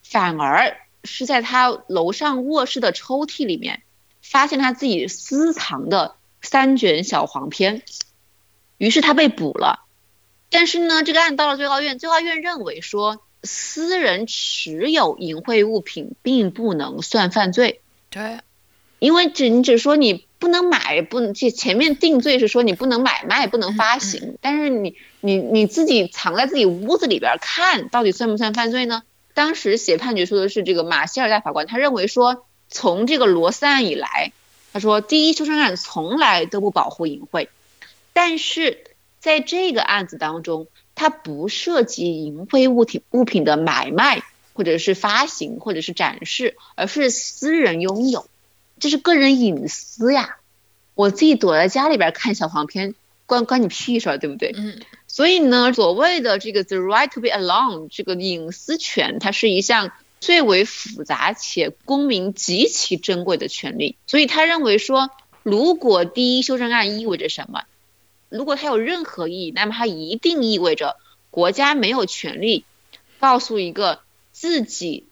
反而是在他楼上卧室的抽屉里面发现他自己私藏的三卷小黄片，于是他被捕了。但是呢，这个案到了最高院，最高院认为说，私人持有淫秽物品并不能算犯罪。对，因为只你只说你。不能买，不能这前面定罪是说你不能买卖，不能发行，但是你你你自己藏在自己屋子里边看到底算不算犯罪呢？当时写判决书的是这个马歇尔大法官，他认为说从这个罗斯案以来，他说第一修正案从来都不保护淫秽，但是在这个案子当中，它不涉及淫秽物体物品的买卖或者是发行或者是展示，而是私人拥有。这是个人隐私呀，我自己躲在家里边看小黄片，关关你屁事儿，对不对？嗯。所以呢，所谓的这个 the right to be alone 这个隐私权，它是一项最为复杂且公民极其珍贵的权利。所以他认为说，如果第一修正案意味着什么，如果它有任何意义，那么它一定意味着国家没有权利告诉一个自己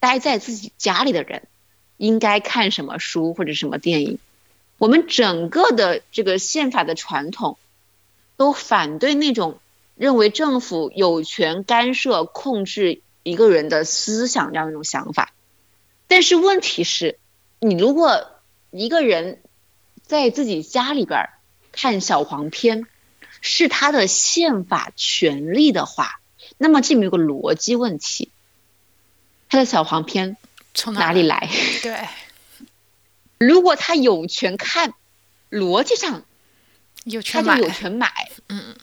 待在自己家里的人。应该看什么书或者什么电影？我们整个的这个宪法的传统都反对那种认为政府有权干涉控制一个人的思想这样一种想法。但是问题是，你如果一个人在自己家里边看小黄片是他的宪法权利的话，那么这里面有个逻辑问题，他的小黄片从哪里来？*laughs* 对，如果他有权看，逻辑上有权买，他就有权买。嗯，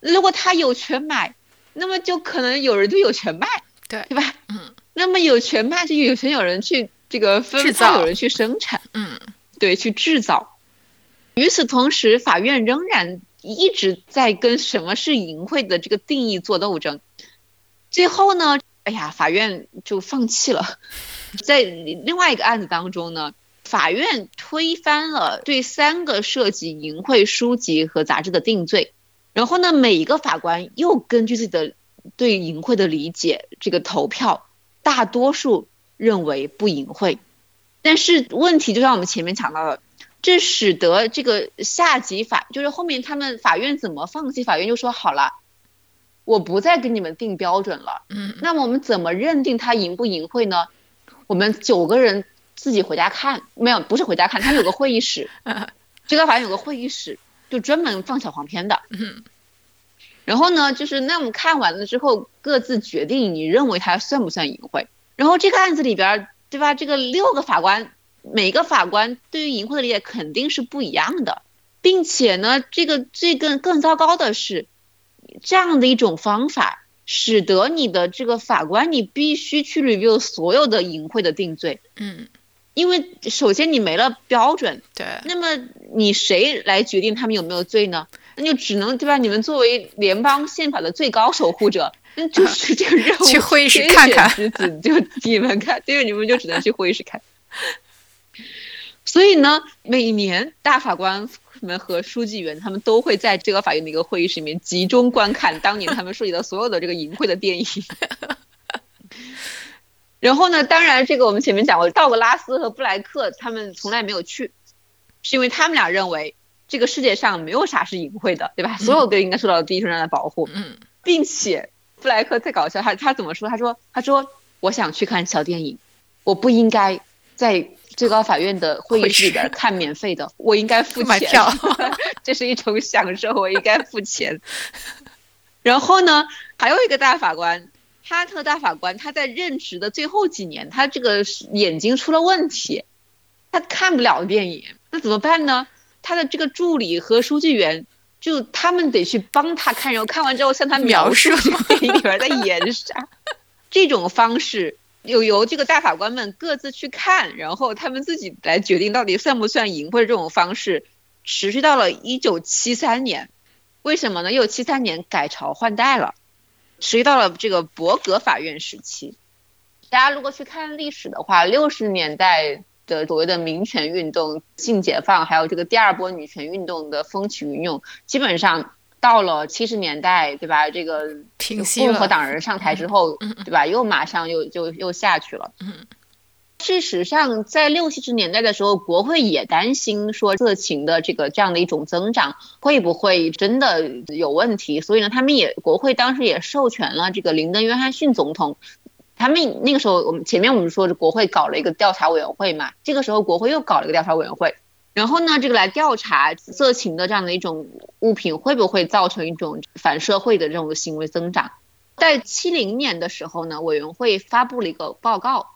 如果他有权买，那么就可能有人就有权卖，对，对吧？嗯，那么有权卖就有权有人去这个分制造发，有人去生产，嗯，对，去制造。与此同时，法院仍然一直在跟什么是淫秽的这个定义做斗争。最后呢，哎呀，法院就放弃了。*laughs* 在另外一个案子当中呢，法院推翻了对三个涉及淫秽书籍和杂志的定罪。然后呢，每一个法官又根据自己的对淫秽的理解，这个投票，大多数认为不淫秽。但是问题就像我们前面讲到的，这使得这个下级法，就是后面他们法院怎么放弃？法院就说好了，我不再给你们定标准了。嗯，那么我们怎么认定他淫不淫秽呢？我们九个人自己回家看，没有，不是回家看，他们有个会议室，*laughs* 最高法院有个会议室，就专门放小黄片的。嗯，然后呢，就是那我们看完了之后，各自决定你认为他算不算淫秽。然后这个案子里边，对吧？这个六个法官，每个法官对于淫秽的理解肯定是不一样的，并且呢，这个最更更糟糕的是，这样的一种方法，使得你的这个法官你必须去 review 所有的淫秽的定罪，嗯，因为首先你没了标准，对，那么你谁来决定他们有没有罪呢？那就只能对吧？你们作为联邦宪法的最高守护者，*laughs* 那就是这个任务。*laughs* 去会议室看看就你们看，*laughs* 对，你们就只能去会议室看。所以呢，每年大法官们和书记员他们都会在这个法院的一个会议室里面集中观看当年他们涉及的所有的这个淫秽的电影。*laughs* 然后呢，当然这个我们前面讲过，道格拉斯和布莱克他们从来没有去，是因为他们俩认为这个世界上没有啥是淫秽的，对吧？所有都应该受到第一生上的保护，嗯，并且布莱克最搞笑，他他怎么说？他说他说我想去看小电影，我不应该在最高法院的会议室里边看免费的，我应该付钱买票，*laughs* 这是一种享受，我应该付钱。然后呢，还有一个大法官，哈特大法官，他在任职的最后几年，他这个眼睛出了问题，他看不了电影，那怎么办呢？他的这个助理和书记员，就他们得去帮他看，然后看完之后向他描述电影里边在演啥。这种方式有由这个大法官们各自去看，然后他们自己来决定到底算不算淫秽。这种方式持续到了一九七三年，为什么呢？一九七三年改朝换代了，持续到了这个伯格法院时期。大家如果去看历史的话，六十年代的所谓的民权运动、性解放，还有这个第二波女权运动的风起云涌，基本上到了七十年代，对吧？这个平息共和党人上台之后，对吧？又马上又就又下去了。嗯事实上，在六七十年代的时候，国会也担心说色情的这个这样的一种增长会不会真的有问题，所以呢，他们也国会当时也授权了这个林登·约翰逊总统。他们那个时候，我们前面我们说国会搞了一个调查委员会嘛，这个时候国会又搞了一个调查委员会，然后呢，这个来调查色情的这样的一种物品会不会造成一种反社会的这种行为增长。在七零年的时候呢，委员会发布了一个报告，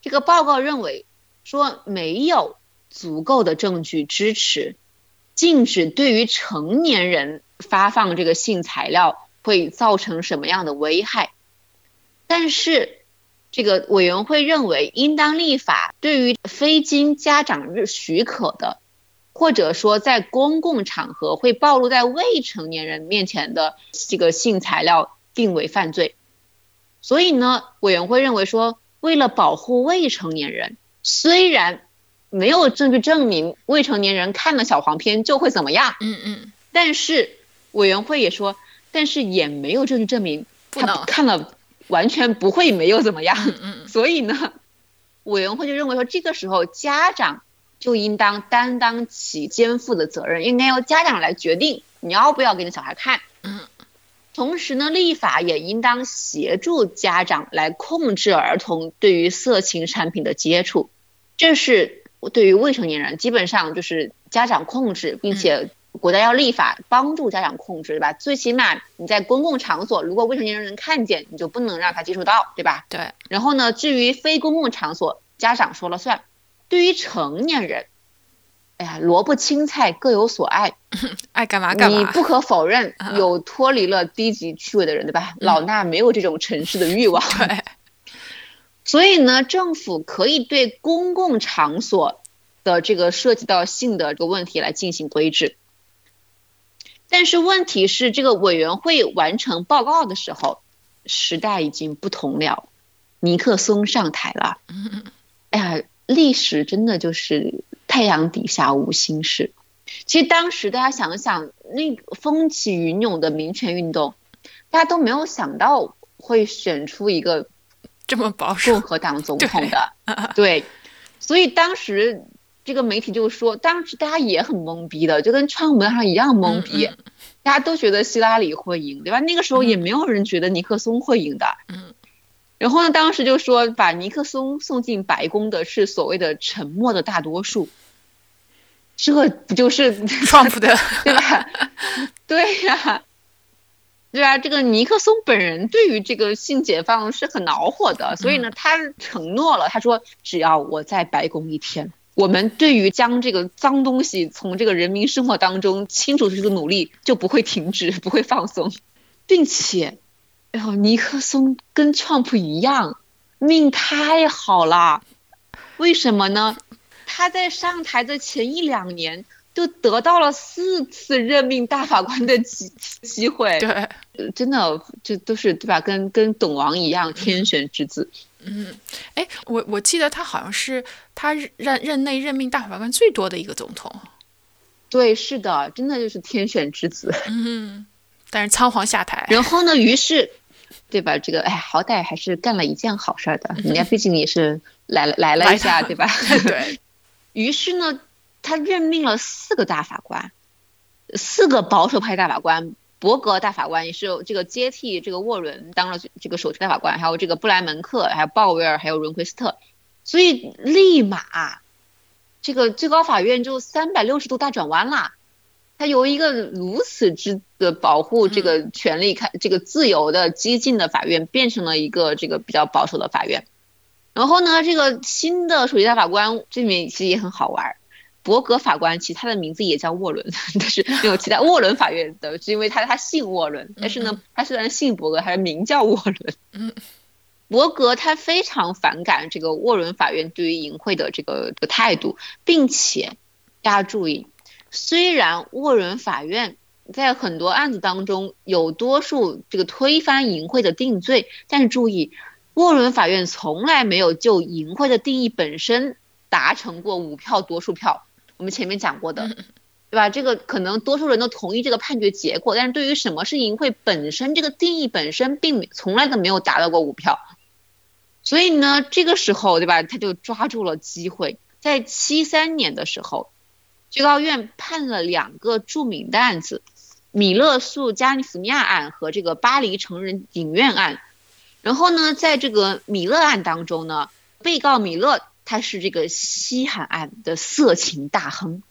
这个报告认为说没有足够的证据支持禁止对于成年人发放这个性材料会造成什么样的危害，但是这个委员会认为应当立法对于非经家长许可的，或者说在公共场合会暴露在未成年人面前的这个性材料定为犯罪。所以呢，委员会认为说，为了保护未成年人，虽然没有证据证明未成年人看了小黄片就会怎么样，嗯嗯，但是委员会也说，但是也没有证据证明他不能看了完全不会没有怎么样。嗯嗯所以呢，委员会就认为说，这个时候家长就应当担当起肩负的责任，应该由家长来决定你要不要给你小孩看。嗯。同时呢，立法也应当协助家长来控制儿童对于色情产品的接触，这是对于未成年人，基本上就是家长控制，并且国家要立法帮助家长控制，对吧？最起码你在公共场所，如果未成年人能看见，你就不能让他接触到，对吧？对。然后呢，至于非公共场所，家长说了算。对于成年人，哎呀，萝卜青菜各有所爱，*laughs* 爱干嘛干嘛。你不可否认，*laughs* 有脱离了低级趣味的人，对吧？老衲没有这种城市的欲望。对。*laughs* 所以呢，政府可以对公共场所的这个涉及到性的这个问题来进行规制。但是问题是，这个委员会完成报告的时候，时代已经不同了，尼克松上台了。哎呀，历史真的就是太阳底下无新事。其实当时大家想想，那风起云涌的民权运动，大家都没有想到会选出一个。这么保守，共和党总统的，对，所以当时这个媒体就说，当时大家也很懵逼的，就跟川普上一样懵逼，大家都觉得希拉里会赢，对吧？那个时候也没有人觉得尼克松会赢的，嗯。然后呢，当时就说把尼克松送进白宫的是所谓的沉默的大多数，这不就是川普的 *laughs* 对吧？对呀。对啊，这个尼克松本人对于这个性解放是很恼火的，所以呢，他承诺了，他说只要我在白宫一天，我们对于将这个脏东西从这个人民生活当中清除出去的努力就不会停止，不会放松，并且，哎呦，尼克松跟川普一样，命太好了，为什么呢？他在上台的前一两年。就得到了四次任命大法官的机 *laughs* 机会，对，真的这都是对吧？跟跟董王一样，天选之子。嗯，哎，我我记得他好像是他任任内任命大法官最多的一个总统。对，是的，真的就是天选之子。嗯，但是仓皇下台。然后呢，于是，对吧？这个哎，好歹还是干了一件好事的，*laughs* 人家毕竟也是来了来了一下，对吧？对 *laughs* *laughs* 于是呢。他任命了四个大法官，四个保守派大法官，伯格大法官也是这个接替这个沃伦当了这个首席大法官，还有这个布莱门克，还有鲍威尔，还有伦奎斯特，所以立马这个最高法院就三百六十度大转弯啦。他由一个如此之的保护这个权利、开这个自由的激进的法院，变成了一个这个比较保守的法院。然后呢，这个新的首席大法官这里面其实也很好玩。伯格法官其实他的名字也叫沃伦，*laughs* 但是没有其他 *laughs* 沃伦法院的，是因为他他姓沃伦，但是呢，他虽然姓伯格，还是名叫沃伦。嗯，伯格他非常反感这个沃伦法院对于淫秽的这个这个态度，并且大家注意，虽然沃伦法院在很多案子当中有多数这个推翻淫秽的定罪，但是注意，沃伦法院从来没有就淫秽的定义本身达成过五票多数票。我们前面讲过的，对吧？这个可能多数人都同意这个判决结果，但是对于什么是淫秽本身这个定义本身，并从来都没有达到过五票。所以呢，这个时候，对吧？他就抓住了机会，在七三年的时候，最高院判了两个著名的案子：米勒诉加利福尼亚案和这个巴黎成人影院案。然后呢，在这个米勒案当中呢，被告米勒。他是这个西海岸的色情大亨，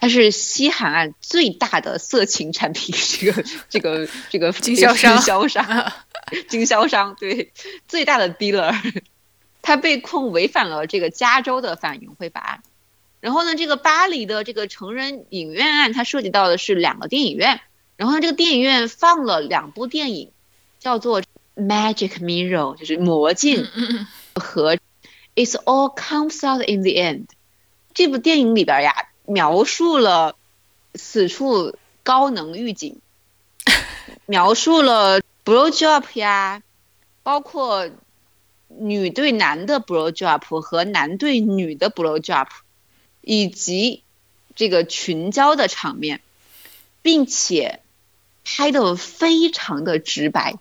他是西海岸最大的色情产品这个这个这个经销商，*laughs* 经销商，经销商对最大的 dealer，他被控违反了这个加州的反淫秽法案。然后呢，这个巴黎的这个成人影院案，它涉及到的是两个电影院，然后呢，这个电影院放了两部电影，叫做《Magic Mirror》，就是魔镜和。It's all comes out in the end。这部电影里边呀，描述了此处高能预警，*laughs* 描述了 blow job 呀，包括女对男的 blow job 和男对女的 blow job，以及这个群交的场面，并且拍的非常的直白。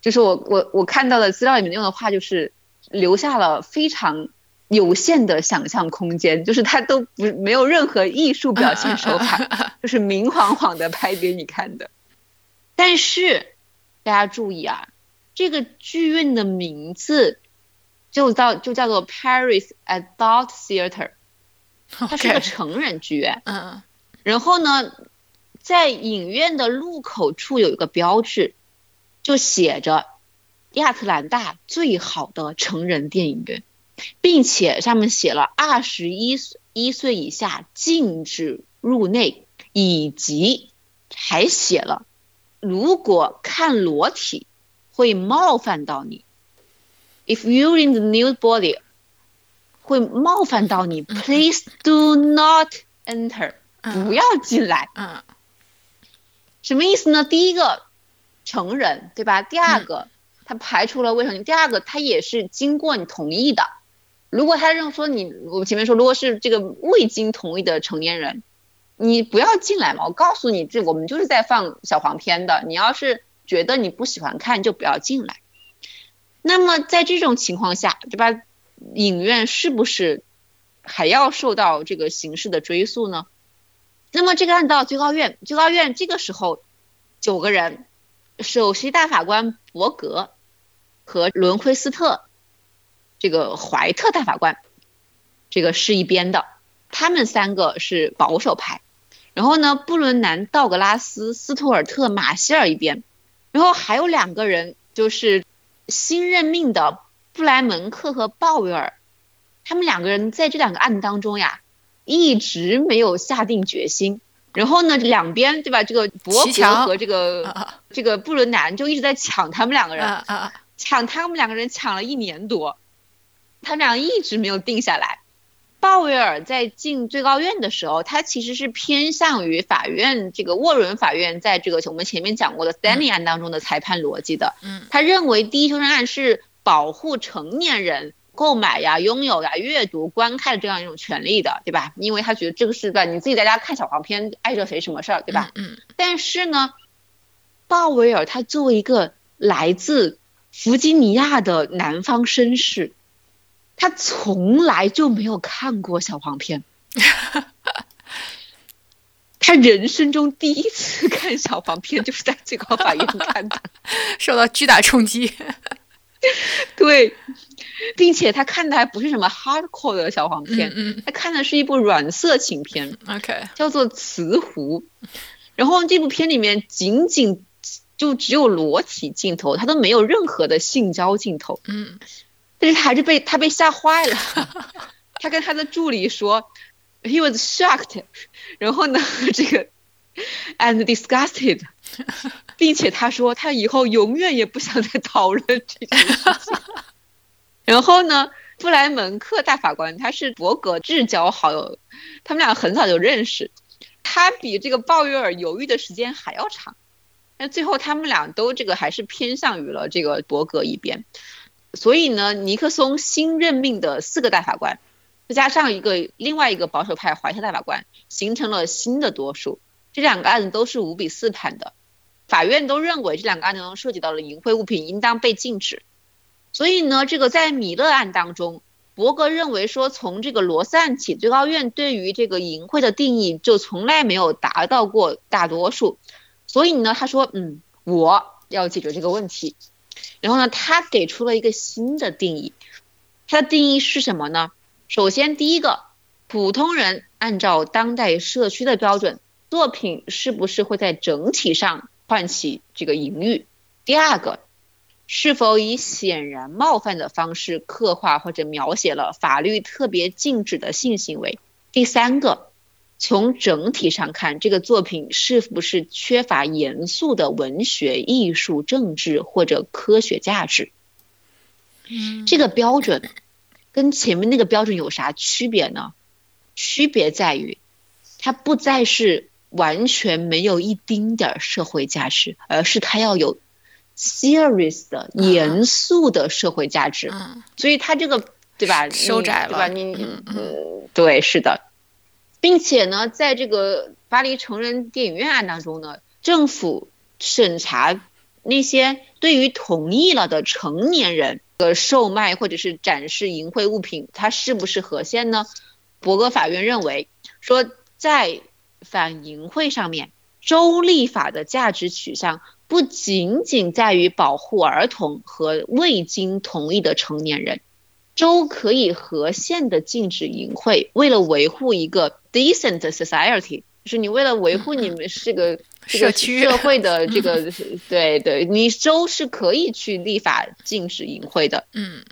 就是我我我看到的资料里面用的话就是。留下了非常有限的想象空间，就是他都不没有任何艺术表现手法，就是明晃晃的拍给你看的。但是大家注意啊，这个剧院的名字就叫就叫做 Paris Adult Theater，它是个成人剧院。嗯，然后呢，在影院的入口处有一个标志，就写着亚特兰大最好的成人电影院，并且上面写了二十一一岁以下禁止入内，以及还写了如果看裸体会冒犯到你，if you're in the nude body。会冒犯到你，Please do not enter，不要进来。嗯，什么意思呢？第一个，成人，对吧？第二个，他排除了未成年。第二个，他也是经过你同意的。如果他认为说你，我前面说，如果是这个未经同意的成年人，你不要进来嘛。我告诉你，这我们就是在放小黄片的。你要是觉得你不喜欢看，就不要进来。那么在这种情况下，对吧？影院是不是还要受到这个刑事的追诉呢？那么这个案到最高院，最高院这个时候九个人，首席大法官伯格和伦奎斯特，这个怀特大法官，这个是一边的，他们三个是保守派，然后呢，布伦南道格拉斯、斯图尔特马歇尔一边，然后还有两个人就是新任命的。布莱门克和鲍威尔，他们两个人在这两个案子当中呀，一直没有下定决心。然后呢，两边对吧？这个伯格和这个这个布伦南就一直在抢他们两个人，抢他们两个人抢了一年多，他们俩一直没有定下来。鲍威尔在进最高院的时候，他其实是偏向于法院这个沃伦法院在这个我们前面讲过的 Stanley 案当中的裁判逻辑的。嗯，他认为第一修正案是。保护成年人购买呀、拥有呀、阅读、观看的这样一种权利的，对吧？因为他觉得这个是吧，你自己在家看小黄片，碍着谁什么事儿，对吧？嗯。但是呢，鲍威尔他作为一个来自弗吉尼亚的南方绅士，他从来就没有看过小黄片。*laughs* 他人生中第一次看小黄片就是在最高法院看的，*laughs* 受到巨大冲击。*laughs* 对，并且他看的还不是什么 hardcore 的小黄片，他看的是一部软色情片，OK，叫做《磁湖》。然后这部片里面仅仅就只有裸体镜头，他都没有任何的性交镜头。嗯，但是他还是被他被吓坏了，他跟他的助理说，he was shocked。然后呢，这个 and disgusted。并且他说，他以后永远也不想再讨论这件事情。然后呢，布莱门克大法官他是伯格至交好友，他们俩很早就认识。他比这个鲍威尔犹豫的时间还要长，但最后他们俩都这个还是偏向于了这个伯格一边。所以呢，尼克松新任命的四个大法官，再加上一个另外一个保守派怀特大法官，形成了新的多数。这两个案子都是五比四判的。法院都认为这两个案件中涉及到了淫秽物品，应当被禁止。所以呢，这个在米勒案当中，伯格认为说，从这个罗斯案起，最高院对于这个淫秽的定义就从来没有达到过大多数。所以呢，他说，嗯，我要解决这个问题。然后呢，他给出了一个新的定义。他的定义是什么呢？首先，第一个，普通人按照当代社区的标准，作品是不是会在整体上？唤起这个淫欲。第二个，是否以显然冒犯的方式刻画或者描写了法律特别禁止的性行为？第三个，从整体上看，这个作品是不是缺乏严肃的文学、艺术、政治或者科学价值？嗯，这个标准跟前面那个标准有啥区别呢？区别在于，它不再是。完全没有一丁点儿社会价值，而是它要有 serious 的严肃的社会价值。嗯，所以它这个对吧？收窄了，对吧？你嗯，对，是的，并且呢，在这个巴黎成人电影院案当中呢，政府审查那些对于同意了的成年人的售卖或者是展示淫秽物品，它是不是合宪呢？博格法院认为说在。反淫秽上面，州立法的价值取向不仅仅在于保护儿童和未经同意的成年人，州可以和县的禁止淫秽，为了维护一个 decent society，就是你为了维护你们这个 *laughs* 这个社区。社会的这个，*laughs* 对对，你州是可以去立法禁止淫秽的。嗯。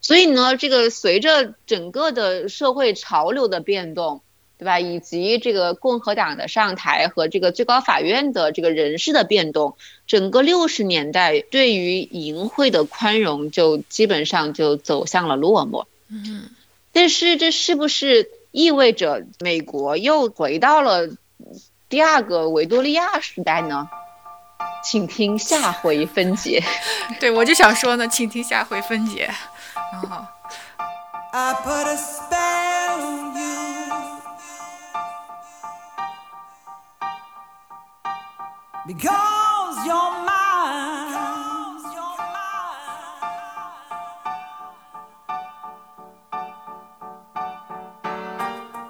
所以呢，这个随着整个的社会潮流的变动，对吧？以及这个共和党的上台和这个最高法院的这个人事的变动，整个六十年代对于淫秽的宽容就基本上就走向了落寞。嗯但是这是不是意味着美国又回到了第二个维多利亚时代呢？请听下回分解。*laughs* 对，我就想说呢，请听下回分解。*laughs* 然后 I put a spell because you're mine.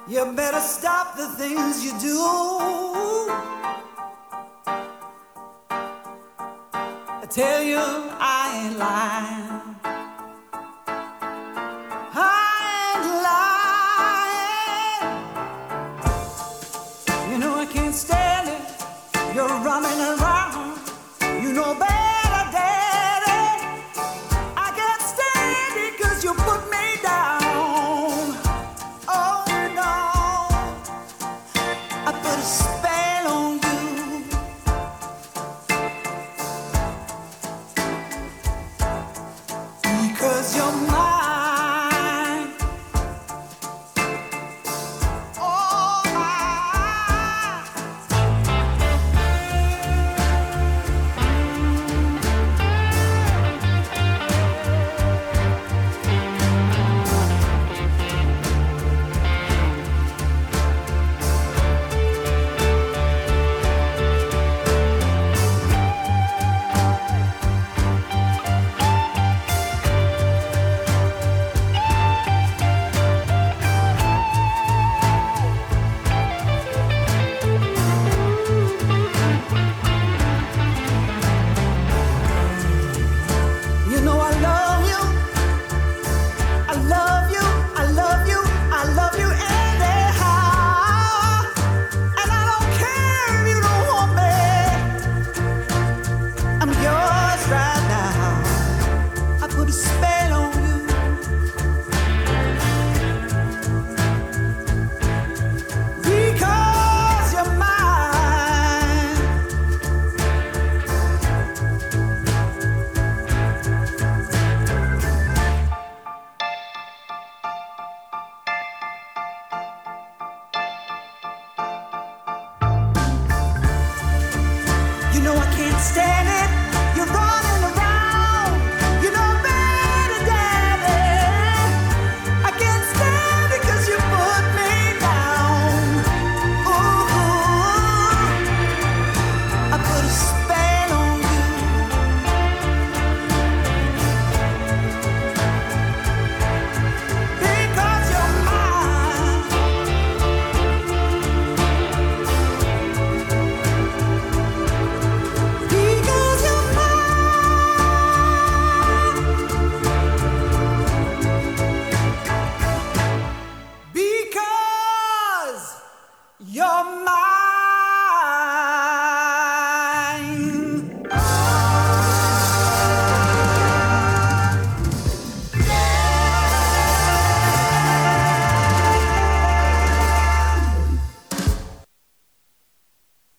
you better stop the things you do. I tell you, I ain't lying. can't stay you're running around. You know better,